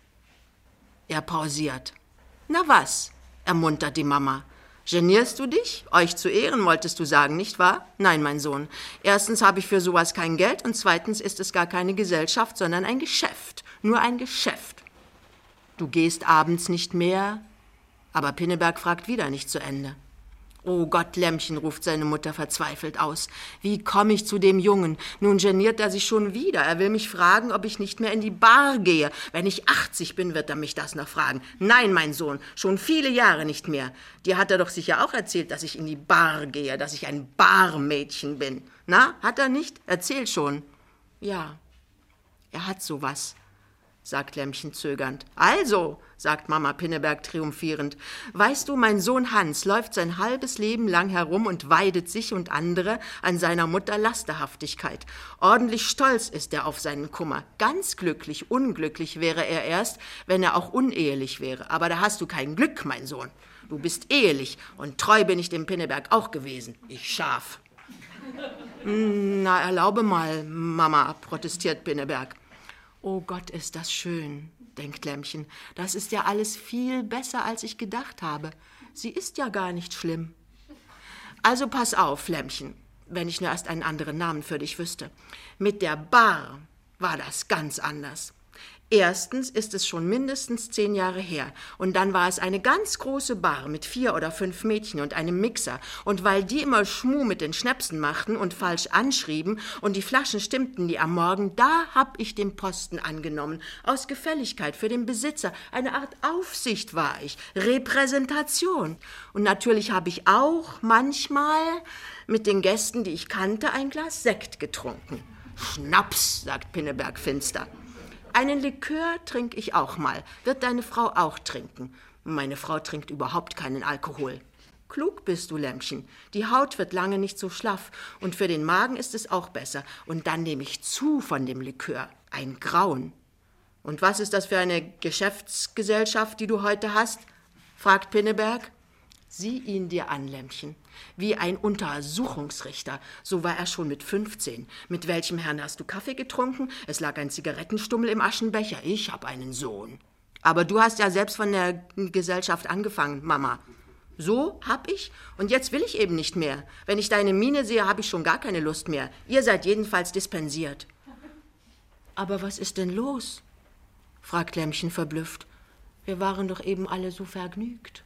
Er pausiert. Na was? ermuntert die Mama. Genierst du dich? Euch zu ehren, wolltest du sagen, nicht wahr? Nein, mein Sohn. Erstens habe ich für sowas kein Geld und zweitens ist es gar keine Gesellschaft, sondern ein Geschäft. Nur ein Geschäft. Du gehst abends nicht mehr? Aber Pinneberg fragt wieder nicht zu Ende. Oh Gott, Lämmchen, ruft seine Mutter verzweifelt aus. Wie komme ich zu dem Jungen? Nun geniert er sich schon wieder. Er will mich fragen, ob ich nicht mehr in die Bar gehe. Wenn ich 80 bin, wird er mich das noch fragen. Nein, mein Sohn, schon viele Jahre nicht mehr. Dir hat er doch sicher auch erzählt, dass ich in die Bar gehe, dass ich ein Barmädchen bin. Na, hat er nicht? Erzähl schon. Ja, er hat sowas sagt Lämmchen zögernd. Also, sagt Mama Pinneberg triumphierend, weißt du, mein Sohn Hans läuft sein halbes Leben lang herum und weidet sich und andere an seiner Mutter Lasterhaftigkeit. Ordentlich stolz ist er auf seinen Kummer. Ganz glücklich, unglücklich wäre er erst, wenn er auch unehelich wäre. Aber da hast du kein Glück, mein Sohn. Du bist ehelich und treu bin ich dem Pinneberg auch gewesen. Ich Schaf. Na, erlaube mal, Mama, protestiert Pinneberg. Oh Gott, ist das schön, denkt Lämmchen. Das ist ja alles viel besser, als ich gedacht habe. Sie ist ja gar nicht schlimm. Also pass auf, Lämmchen, wenn ich nur erst einen anderen Namen für dich wüsste. Mit der Bar war das ganz anders. Erstens ist es schon mindestens zehn Jahre her. Und dann war es eine ganz große Bar mit vier oder fünf Mädchen und einem Mixer. Und weil die immer Schmuh mit den Schnäpsen machten und falsch anschrieben und die Flaschen stimmten nie am Morgen, da hab ich den Posten angenommen. Aus Gefälligkeit für den Besitzer. Eine Art Aufsicht war ich. Repräsentation. Und natürlich habe ich auch manchmal mit den Gästen, die ich kannte, ein Glas Sekt getrunken. Schnaps, sagt Pinneberg finster. Einen Likör trinke ich auch mal. Wird deine Frau auch trinken? Meine Frau trinkt überhaupt keinen Alkohol. Klug bist du, Lämmchen. Die Haut wird lange nicht so schlaff und für den Magen ist es auch besser. Und dann nehme ich zu von dem Likör. Ein Grauen. Und was ist das für eine Geschäftsgesellschaft, die du heute hast? fragt Pinneberg. Sieh ihn dir an, Lämmchen. Wie ein Untersuchungsrichter. So war er schon mit 15. Mit welchem Herrn hast du Kaffee getrunken? Es lag ein Zigarettenstummel im Aschenbecher. Ich hab einen Sohn. Aber du hast ja selbst von der Gesellschaft angefangen, Mama. So hab ich und jetzt will ich eben nicht mehr. Wenn ich deine Miene sehe, habe ich schon gar keine Lust mehr. Ihr seid jedenfalls dispensiert. Aber was ist denn los? fragt Lämmchen verblüfft. Wir waren doch eben alle so vergnügt.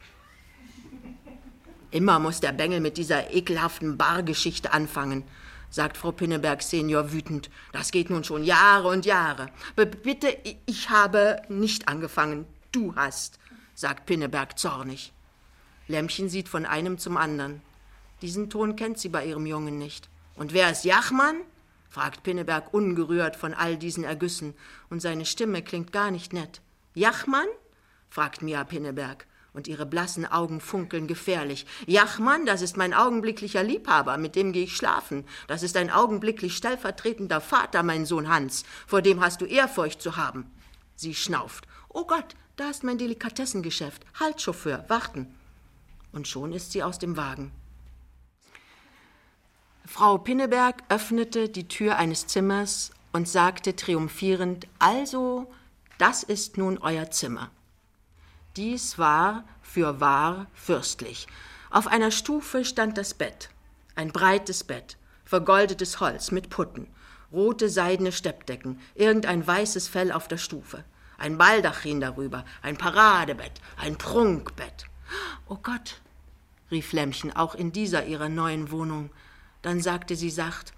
Immer muss der Bengel mit dieser ekelhaften Bargeschichte anfangen, sagt Frau Pinneberg Senior wütend. Das geht nun schon Jahre und Jahre. B bitte, ich habe nicht angefangen. Du hast, sagt Pinneberg zornig. Lämmchen sieht von einem zum anderen. Diesen Ton kennt sie bei ihrem Jungen nicht. Und wer ist Jachmann? fragt Pinneberg ungerührt von all diesen Ergüssen, und seine Stimme klingt gar nicht nett. Jachmann? fragt Mia Pinneberg, und ihre blassen Augen funkeln gefährlich. Jachmann, das ist mein augenblicklicher Liebhaber, mit dem gehe ich schlafen. Das ist ein augenblicklich stellvertretender Vater, mein Sohn Hans. Vor dem hast du Ehrfurcht zu haben. Sie schnauft. Oh Gott, da ist mein Delikatessengeschäft. Halt, Chauffeur, warten und schon ist sie aus dem Wagen. Frau Pinneberg öffnete die Tür eines Zimmers und sagte triumphierend Also, das ist nun euer Zimmer. Dies war für wahr fürstlich. Auf einer Stufe stand das Bett, ein breites Bett, vergoldetes Holz mit Putten, rote seidene Steppdecken, irgendein weißes Fell auf der Stufe, ein Baldachin darüber, ein Paradebett, ein Prunkbett. Oh Gott, rief Lämmchen auch in dieser ihrer neuen Wohnung. Dann sagte sie sacht,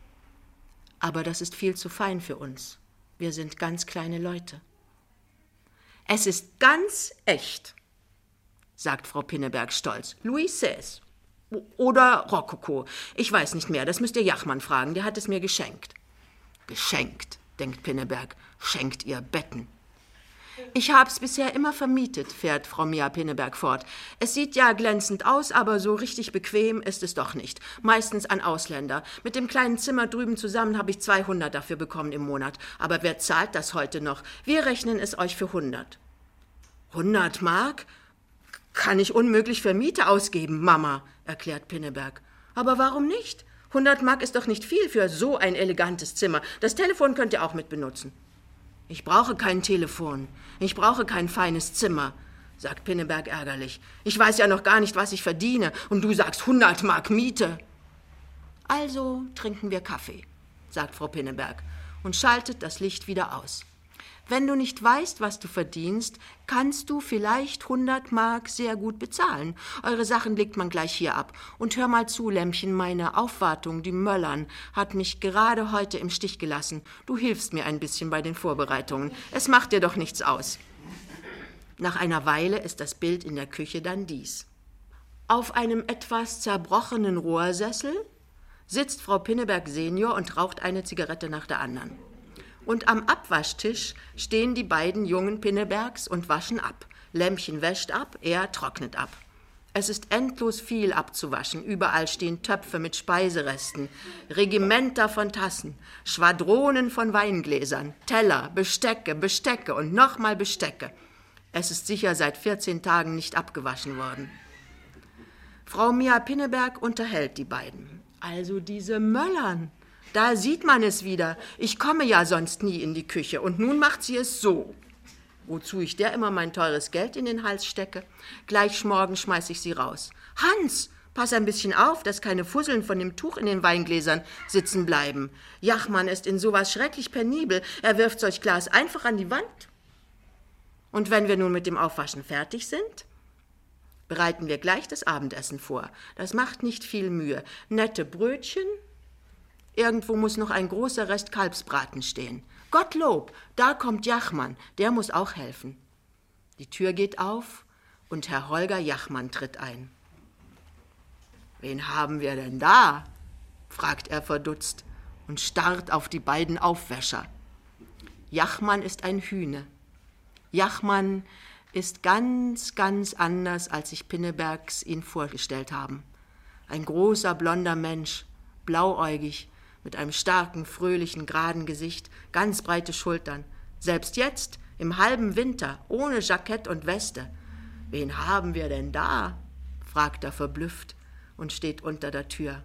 aber das ist viel zu fein für uns. Wir sind ganz kleine Leute. Es ist ganz echt, sagt Frau Pinneberg stolz. Louis Seize. Oder Rokoko. Ich weiß nicht mehr, das müsst ihr Jachmann fragen, der hat es mir geschenkt. Geschenkt, denkt Pinneberg, schenkt ihr Betten. Ich hab's bisher immer vermietet, fährt Frau Mia Pinneberg fort. Es sieht ja glänzend aus, aber so richtig bequem ist es doch nicht. Meistens an Ausländer. Mit dem kleinen Zimmer drüben zusammen habe ich 200 dafür bekommen im Monat. Aber wer zahlt das heute noch? Wir rechnen es euch für 100. 100 Mark? Kann ich unmöglich für Miete ausgeben, Mama, erklärt Pinneberg. Aber warum nicht? 100 Mark ist doch nicht viel für so ein elegantes Zimmer. Das Telefon könnt ihr auch mit benutzen. Ich brauche kein Telefon. Ich brauche kein feines Zimmer, sagt Pinneberg ärgerlich. Ich weiß ja noch gar nicht, was ich verdiene, und du sagst 100 Mark Miete. Also trinken wir Kaffee, sagt Frau Pinneberg und schaltet das Licht wieder aus. Wenn du nicht weißt, was du verdienst, kannst du vielleicht 100 Mark sehr gut bezahlen. Eure Sachen legt man gleich hier ab. Und hör mal zu, Lämmchen, meine Aufwartung, die Möllern, hat mich gerade heute im Stich gelassen. Du hilfst mir ein bisschen bei den Vorbereitungen. Es macht dir doch nichts aus. Nach einer Weile ist das Bild in der Küche dann dies. Auf einem etwas zerbrochenen Rohrsessel sitzt Frau Pinneberg Senior und raucht eine Zigarette nach der anderen und am Abwaschtisch stehen die beiden jungen Pinnebergs und waschen ab. Lämmchen wäscht ab, er trocknet ab. Es ist endlos viel abzuwaschen. Überall stehen Töpfe mit Speiseresten, Regimenter von Tassen, Schwadronen von Weingläsern, Teller, Bestecke, Bestecke und nochmal Bestecke. Es ist sicher seit 14 Tagen nicht abgewaschen worden. Frau Mia Pinneberg unterhält die beiden. Also diese Möllern, da sieht man es wieder. Ich komme ja sonst nie in die Küche. Und nun macht sie es so. Wozu ich der immer mein teures Geld in den Hals stecke. Gleich morgen schmeiß ich sie raus. Hans, pass ein bisschen auf, dass keine Fusseln von dem Tuch in den Weingläsern sitzen bleiben. Jachmann ist in sowas schrecklich penibel. Er wirft solch Glas einfach an die Wand. Und wenn wir nun mit dem Aufwaschen fertig sind, bereiten wir gleich das Abendessen vor. Das macht nicht viel Mühe. Nette Brötchen, Irgendwo muss noch ein großer Rest Kalbsbraten stehen. Gottlob, da kommt Jachmann, der muss auch helfen. Die Tür geht auf und Herr Holger Jachmann tritt ein. Wen haben wir denn da? fragt er verdutzt und starrt auf die beiden Aufwäscher. Jachmann ist ein Hühne. Jachmann ist ganz, ganz anders, als sich Pinnebergs ihn vorgestellt haben. Ein großer, blonder Mensch, blauäugig, mit einem starken, fröhlichen, geraden Gesicht, ganz breite Schultern. Selbst jetzt, im halben Winter, ohne Jackett und Weste. Wen haben wir denn da? fragt er verblüfft und steht unter der Tür.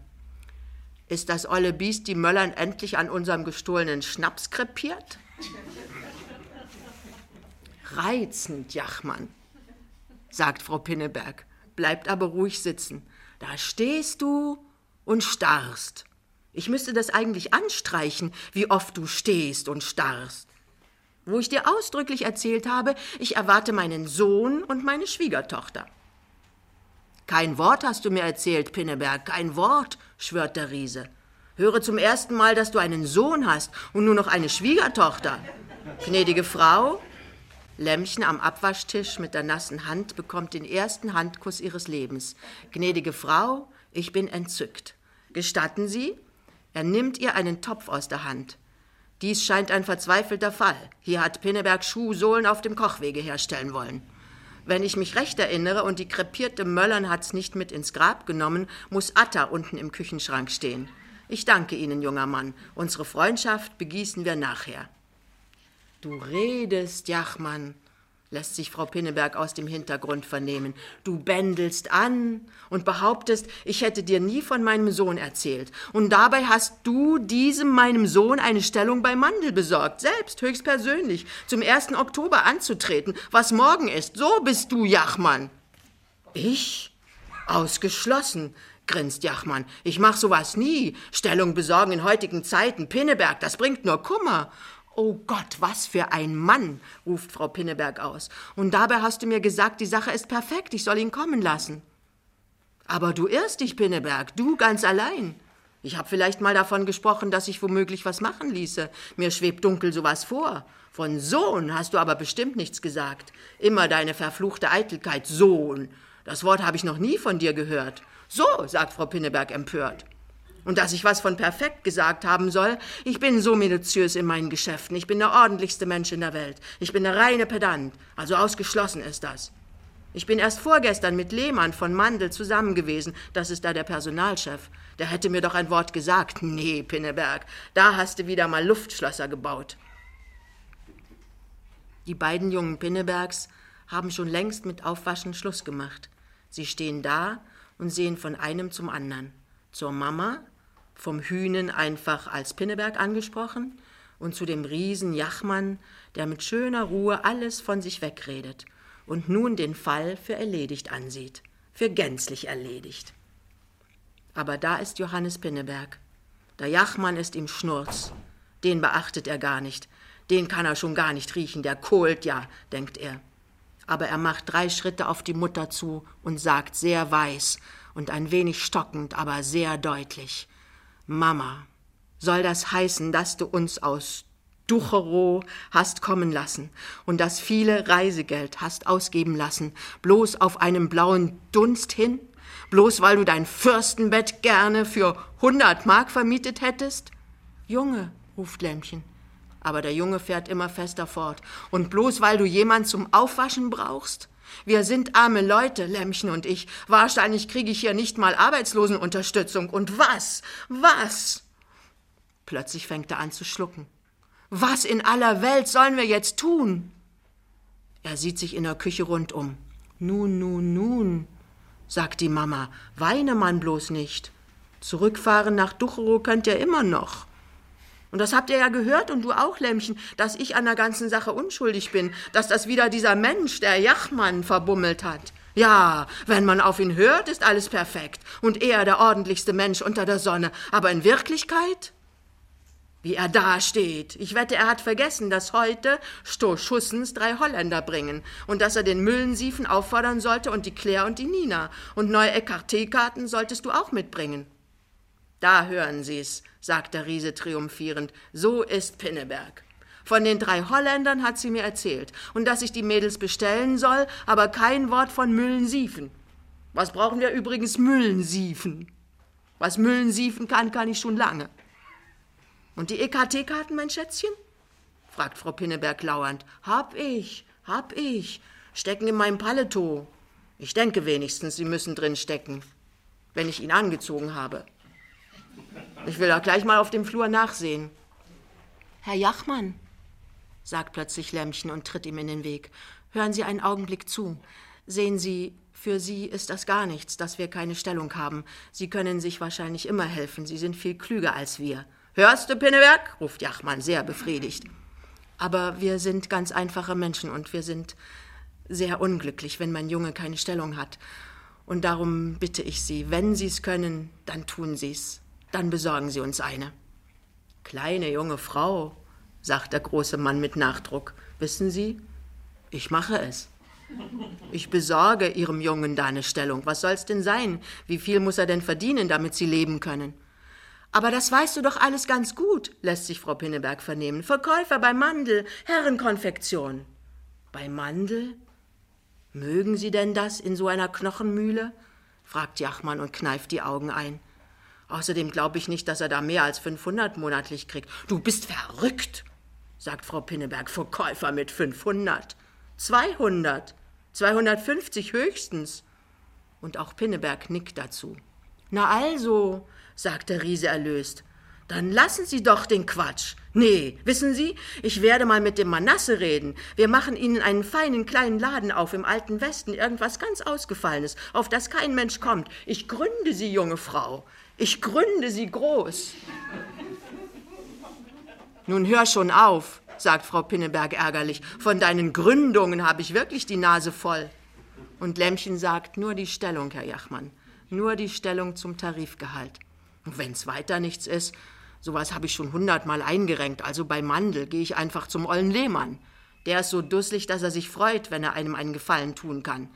Ist das olle Biest die Möllern endlich an unserem gestohlenen Schnaps krepiert? Reizend, Jachmann, sagt Frau Pinneberg, bleibt aber ruhig sitzen. Da stehst du und starrst. Ich müsste das eigentlich anstreichen, wie oft du stehst und starrst. Wo ich dir ausdrücklich erzählt habe, ich erwarte meinen Sohn und meine Schwiegertochter. Kein Wort hast du mir erzählt, Pinneberg, kein Wort, schwört der Riese. Höre zum ersten Mal, dass du einen Sohn hast und nur noch eine Schwiegertochter. Gnädige Frau, Lämmchen am Abwaschtisch mit der nassen Hand bekommt den ersten Handkuss ihres Lebens. Gnädige Frau, ich bin entzückt. Gestatten Sie? Er nimmt ihr einen Topf aus der Hand. Dies scheint ein verzweifelter Fall. Hier hat Pinneberg Schuhsohlen auf dem Kochwege herstellen wollen. Wenn ich mich recht erinnere und die krepierte Möllern hat's nicht mit ins Grab genommen, muss Atta unten im Küchenschrank stehen. Ich danke Ihnen, junger Mann. Unsere Freundschaft begießen wir nachher. Du redest, Jachmann, lässt sich Frau Pinneberg aus dem Hintergrund vernehmen. Du bändelst an und behauptest, ich hätte dir nie von meinem Sohn erzählt. Und dabei hast du diesem meinem Sohn eine Stellung bei Mandel besorgt, selbst höchstpersönlich, zum 1. Oktober anzutreten, was morgen ist. So bist du, Jachmann. Ich? Ausgeschlossen, grinst Jachmann. Ich mach sowas nie. Stellung besorgen in heutigen Zeiten. Pinneberg, das bringt nur Kummer. Oh Gott, was für ein Mann, ruft Frau Pinneberg aus. Und dabei hast du mir gesagt, die Sache ist perfekt, ich soll ihn kommen lassen. Aber du irrst dich, Pinneberg, du ganz allein. Ich habe vielleicht mal davon gesprochen, dass ich womöglich was machen ließe. Mir schwebt dunkel sowas vor. Von Sohn hast du aber bestimmt nichts gesagt. Immer deine verfluchte Eitelkeit, Sohn. Das Wort habe ich noch nie von dir gehört. So, sagt Frau Pinneberg empört. Und dass ich was von perfekt gesagt haben soll, ich bin so minutiös in meinen Geschäften. Ich bin der ordentlichste Mensch in der Welt. Ich bin der reine Pedant. Also ausgeschlossen ist das. Ich bin erst vorgestern mit Lehmann von Mandel zusammen gewesen. Das ist da der Personalchef. Der hätte mir doch ein Wort gesagt. Nee, Pinneberg, da hast du wieder mal Luftschlösser gebaut. Die beiden jungen Pinnebergs haben schon längst mit Aufwaschen Schluss gemacht. Sie stehen da und sehen von einem zum anderen. Zur Mama, vom Hühnen einfach als Pinneberg angesprochen und zu dem Riesen Jachmann, der mit schöner Ruhe alles von sich wegredet und nun den Fall für erledigt ansieht, für gänzlich erledigt. Aber da ist Johannes Pinneberg. Der Jachmann ist ihm Schnurz. Den beachtet er gar nicht. Den kann er schon gar nicht riechen. Der kohlt ja, denkt er. Aber er macht drei Schritte auf die Mutter zu und sagt sehr weiß und ein wenig stockend, aber sehr deutlich: Mama, soll das heißen, dass du uns aus Ducherow hast kommen lassen und das viele Reisegeld hast ausgeben lassen, bloß auf einem blauen Dunst hin? Bloß weil du dein Fürstenbett gerne für hundert Mark vermietet hättest? Junge, ruft Lämmchen. Aber der Junge fährt immer fester fort. Und bloß weil du jemand zum Aufwaschen brauchst? Wir sind arme Leute, Lämmchen und ich. Wahrscheinlich kriege ich hier nicht mal Arbeitslosenunterstützung. Und was? Was? Plötzlich fängt er an zu schlucken. Was in aller Welt sollen wir jetzt tun? Er sieht sich in der Küche rundum. Nun, nun, nun, sagt die Mama, weine man bloß nicht. Zurückfahren nach Ducherow könnt ihr immer noch. Und das habt ihr ja gehört und du auch, Lämmchen, dass ich an der ganzen Sache unschuldig bin, dass das wieder dieser Mensch, der Jachmann, verbummelt hat. Ja, wenn man auf ihn hört, ist alles perfekt und er der ordentlichste Mensch unter der Sonne. Aber in Wirklichkeit? Wie er da steht. Ich wette, er hat vergessen, dass heute Stoßschussens drei Holländer bringen und dass er den Müllensiefen auffordern sollte und die Claire und die Nina. Und neue Ecarté-Karten solltest du auch mitbringen. Da hören Sie's, sagt der Riese triumphierend, so ist Pinneberg. Von den drei Holländern hat sie mir erzählt und dass ich die Mädels bestellen soll, aber kein Wort von Müllensiefen. Was brauchen wir übrigens Müllensiefen? Was Müllensiefen kann, kann ich schon lange. Und die EKT-Karten, mein Schätzchen? fragt Frau Pinneberg lauernd. Hab ich, hab ich. Stecken in meinem Paletot. Ich denke wenigstens, sie müssen drin stecken, wenn ich ihn angezogen habe. Ich will doch gleich mal auf dem Flur nachsehen. Herr Jachmann, sagt plötzlich Lämmchen und tritt ihm in den Weg. Hören Sie einen Augenblick zu. Sehen Sie, für Sie ist das gar nichts, dass wir keine Stellung haben. Sie können sich wahrscheinlich immer helfen. Sie sind viel klüger als wir. Hörst du, Pinneberg? ruft Jachmann sehr befriedigt. Aber wir sind ganz einfache Menschen und wir sind sehr unglücklich, wenn mein Junge keine Stellung hat. Und darum bitte ich Sie, wenn Sie es können, dann tun Sie es. Dann besorgen Sie uns eine. Kleine junge Frau, sagt der große Mann mit Nachdruck. Wissen Sie, ich mache es. Ich besorge Ihrem Jungen da eine Stellung. Was soll's denn sein? Wie viel muss er denn verdienen, damit Sie leben können? Aber das weißt du doch alles ganz gut, lässt sich Frau Pinneberg vernehmen. Verkäufer bei Mandel, Herrenkonfektion. Bei Mandel? Mögen Sie denn das in so einer Knochenmühle? fragt Jachmann und kneift die Augen ein. Außerdem glaube ich nicht, dass er da mehr als 500 monatlich kriegt. Du bist verrückt, sagt Frau Pinneberg. Verkäufer mit 500. 200. 250 höchstens. Und auch Pinneberg nickt dazu. Na also, sagt der Riese erlöst. Dann lassen Sie doch den Quatsch. Nee, wissen Sie, ich werde mal mit dem Manasse reden. Wir machen Ihnen einen feinen kleinen Laden auf im alten Westen, irgendwas ganz Ausgefallenes, auf das kein Mensch kommt. Ich gründe Sie, junge Frau. Ich gründe Sie groß. Nun hör schon auf, sagt Frau Pinneberg ärgerlich. Von deinen Gründungen habe ich wirklich die Nase voll. Und Lämmchen sagt, nur die Stellung, Herr Jachmann, nur die Stellung zum Tarifgehalt. Und wenn's weiter nichts ist, sowas habe ich schon hundertmal eingerenkt, also bei Mandel gehe ich einfach zum ollen Lehmann. Der ist so dusselig, dass er sich freut, wenn er einem einen Gefallen tun kann.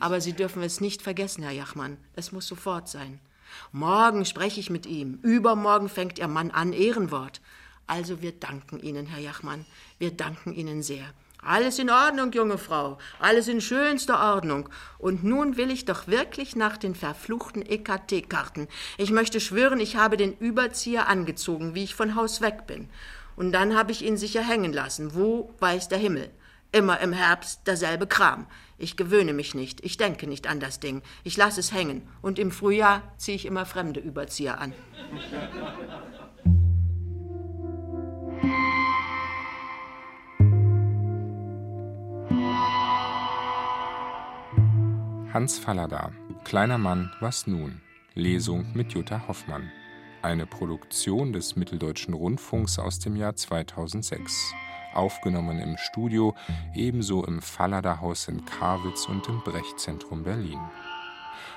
Aber Sie dürfen es nicht vergessen, Herr Jachmann, es muss sofort sein. Morgen spreche ich mit ihm, übermorgen fängt Ihr Mann an Ehrenwort. Also wir danken Ihnen, Herr Jachmann, wir danken Ihnen sehr. Alles in Ordnung, junge Frau, alles in schönster Ordnung. Und nun will ich doch wirklich nach den verfluchten EKT-Karten. Ich möchte schwören, ich habe den Überzieher angezogen, wie ich von Haus weg bin. Und dann habe ich ihn sicher hängen lassen. Wo weiß der Himmel? Immer im Herbst derselbe Kram. Ich gewöhne mich nicht, ich denke nicht an das Ding. Ich lasse es hängen. Und im Frühjahr ziehe ich immer fremde Überzieher an. Hans Fallada, Kleiner Mann, was nun? Lesung mit Jutta Hoffmann. Eine Produktion des Mitteldeutschen Rundfunks aus dem Jahr 2006. Aufgenommen im Studio, ebenso im Fallada-Haus in Karwitz und im Brechzentrum Berlin.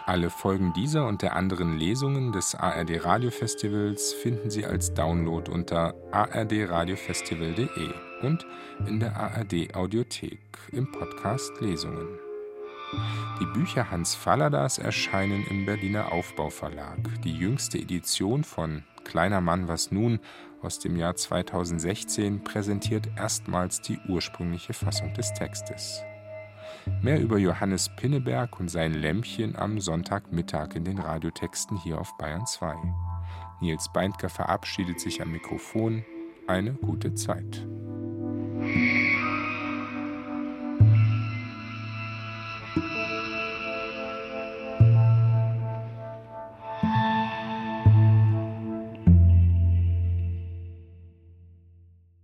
Alle Folgen dieser und der anderen Lesungen des ARD Radiofestivals finden Sie als Download unter ardradiofestival.de und in der ARD Audiothek im Podcast Lesungen. Die Bücher Hans Falladas erscheinen im Berliner Aufbauverlag. Die jüngste Edition von Kleiner Mann, was nun aus dem Jahr 2016 präsentiert erstmals die ursprüngliche Fassung des Textes. Mehr über Johannes Pinneberg und sein Lämpchen am Sonntagmittag in den Radiotexten hier auf Bayern 2. Nils Beindker verabschiedet sich am Mikrofon. Eine gute Zeit.